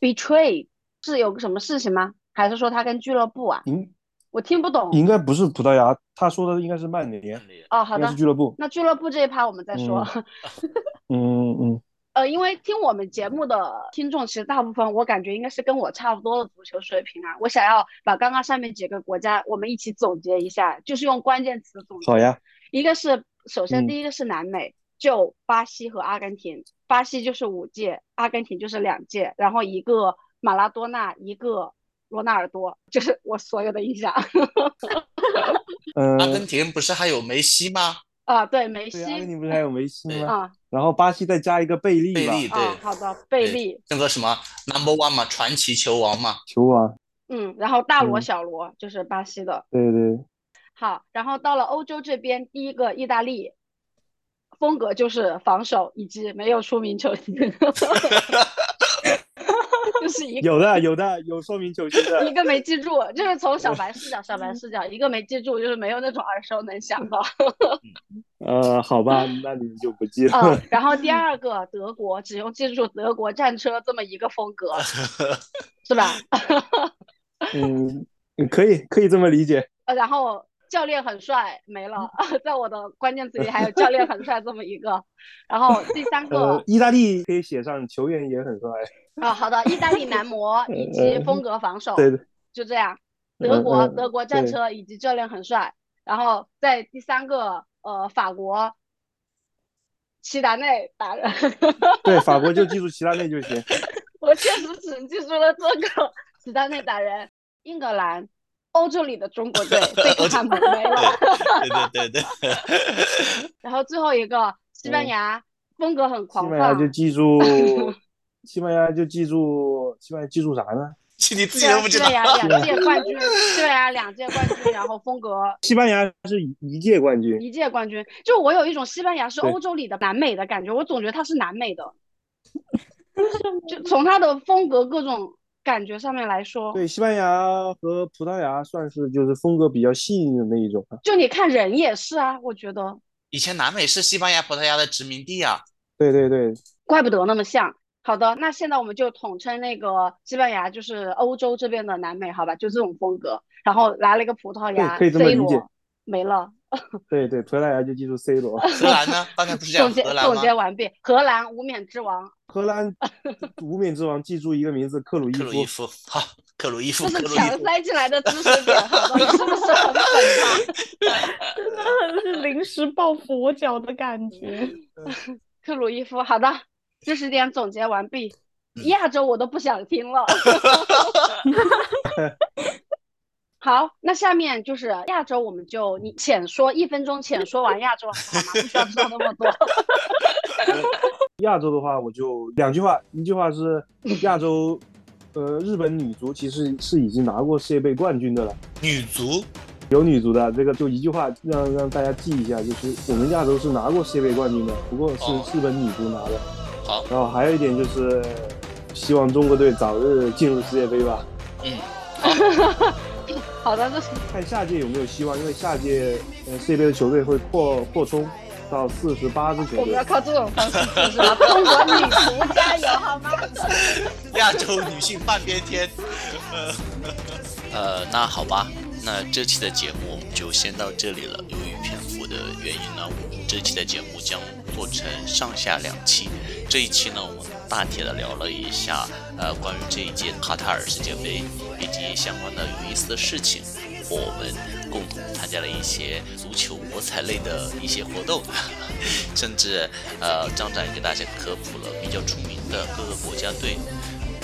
，betray 是有个什么事情吗？还是说他跟俱乐部啊？嗯我听不懂。应该不是葡萄牙，他说的应该是曼联，哦，好应该是的，俱乐部。那俱乐部这一趴我们再说。嗯嗯，呃，因为听我们节目的听众，其实大部分我感觉应该是跟我差不多的足球水平啊。我想要把刚刚上面几个国家我们一起总结一下，就是用关键词总结。好呀。一个是首先嗯第一个是南美，就巴西和阿根廷，巴西就是五届，阿根廷就是两届，然后一个马拉多纳，一个罗纳尔多，这是我所有的印象。嗯，阿根廷不是还有梅西吗？啊，对，梅西，阿根西廷不是还有梅西吗？啊然后巴西再加一个贝利吧，贝利对啊，好的，贝利，那个什么 Number One 嘛，传奇球王嘛。球王。嗯，然后大罗、嗯小罗就是巴西的。对对，好，然后到了欧洲这边，第一个意大利，风格就是防守以及没有出名球星，就是一个有的有的有说明球星的一。个没记住，就是从小白视角，小白视角一个没记住，就是没有那种耳熟能详的。呃，好吧，那你就不记了。嗯，然后第二个德国，只用记住德国战车这么一个风格，是吧？嗯，可以可以这么理解。呃，然后教练很帅没了，在我的关键词里还有 教练很帅这么一个。然后第三个呃，意大利可以写上球员也很帅。啊，好的，意大利男模 以及风格防守，对的，就这样。德国德国战车以及教练很帅，然后在第三个呃法国齐达内打人，对，法国就记住齐达内就行。我确实只记住了这个齐达内打人。英格兰欧洲里的中国队 贝克汉姆没了，对对对对，然后最后一个西班牙风格很西狂班牙就，记住，西班牙就记住，西班牙记住啥呢？你自己对啊都不知道。西班。牙两届冠军，西班牙两届冠军，然后风格。西班牙是一届冠军，一届冠军，就我有一种西班牙是欧洲里的南美的感觉，我总觉得它是南美的，就从它的风格各种感觉上面来说，对，西班牙和葡萄牙算是就是风格比较细腻的那一种啊。就你看人也是啊，我觉得以前南美是西班牙、葡萄牙的殖民地啊。对对对，怪不得那么像。好的，那现在我们就统称那个西班牙就是欧洲这边的南美，好吧，就这种风格。然后来了一个葡萄牙可以这么，C 理解罗没了，对 对，葡萄牙就记住 C 罗。荷兰呢？刚才不是讲总结荷兰总结？完毕，荷兰无冕之王，荷兰 无冕之王，记住一个名字，克鲁伊克鲁伊夫。好，克鲁伊夫。强塞进来的知识点，好吧？是不是很粉他？真的很是临时抱佛脚的感觉。克鲁伊夫，好的，知识点总结完毕。嗯亚洲我都不想听了。好，那下面就是亚洲，我们就你浅说一分钟，浅说完亚洲好吗？不需要知道那么多。亚洲的话，我就两句话，一句话是 亚洲，呃，日本女足其实是已经拿过世界杯冠军的了，女足，有女足的，这个就一句话让让大家记一下，就是我们亚洲是拿过世界杯冠军的，不过是哦日本女足拿的。好，然后还有一点就是，希望中国队早日进入世界杯吧。嗯，好的，这是看下届有没有希望，因为下届呃世界杯的球队会扩扩充到四十八支球队我们要。靠这种方式是吧？中国女足加油好吗？亚洲女性半边天。呃，那好吧，那这期的节目我们就先到这里了。由于篇幅的原因呢，我们这期的节目将做成上下两期。这一期呢，我们大体的聊了一下，呃，关于这一届卡塔尔世界杯以及相关的有意思的事情。我们共同参加了一些足球博彩类的一些活动，甚至呃，张展给大家科普了比较出名的各个国家队。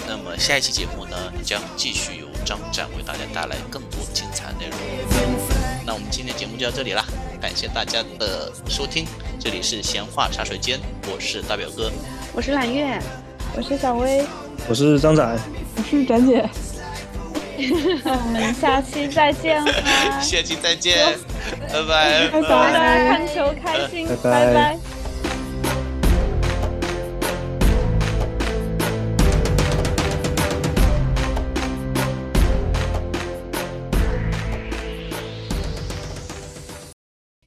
那么下一期节目呢，将继续由张展为大家带来更多精彩内容。那我们今天节目就到这里啦，感谢大家的收听，这里是闲话茶水间，我是大表哥，我是揽月，我是小薇，我是张仔，我是展姐。我们下期再见。啦！下期再见，拜拜。拜大家拜。看球开心，拜拜。拜拜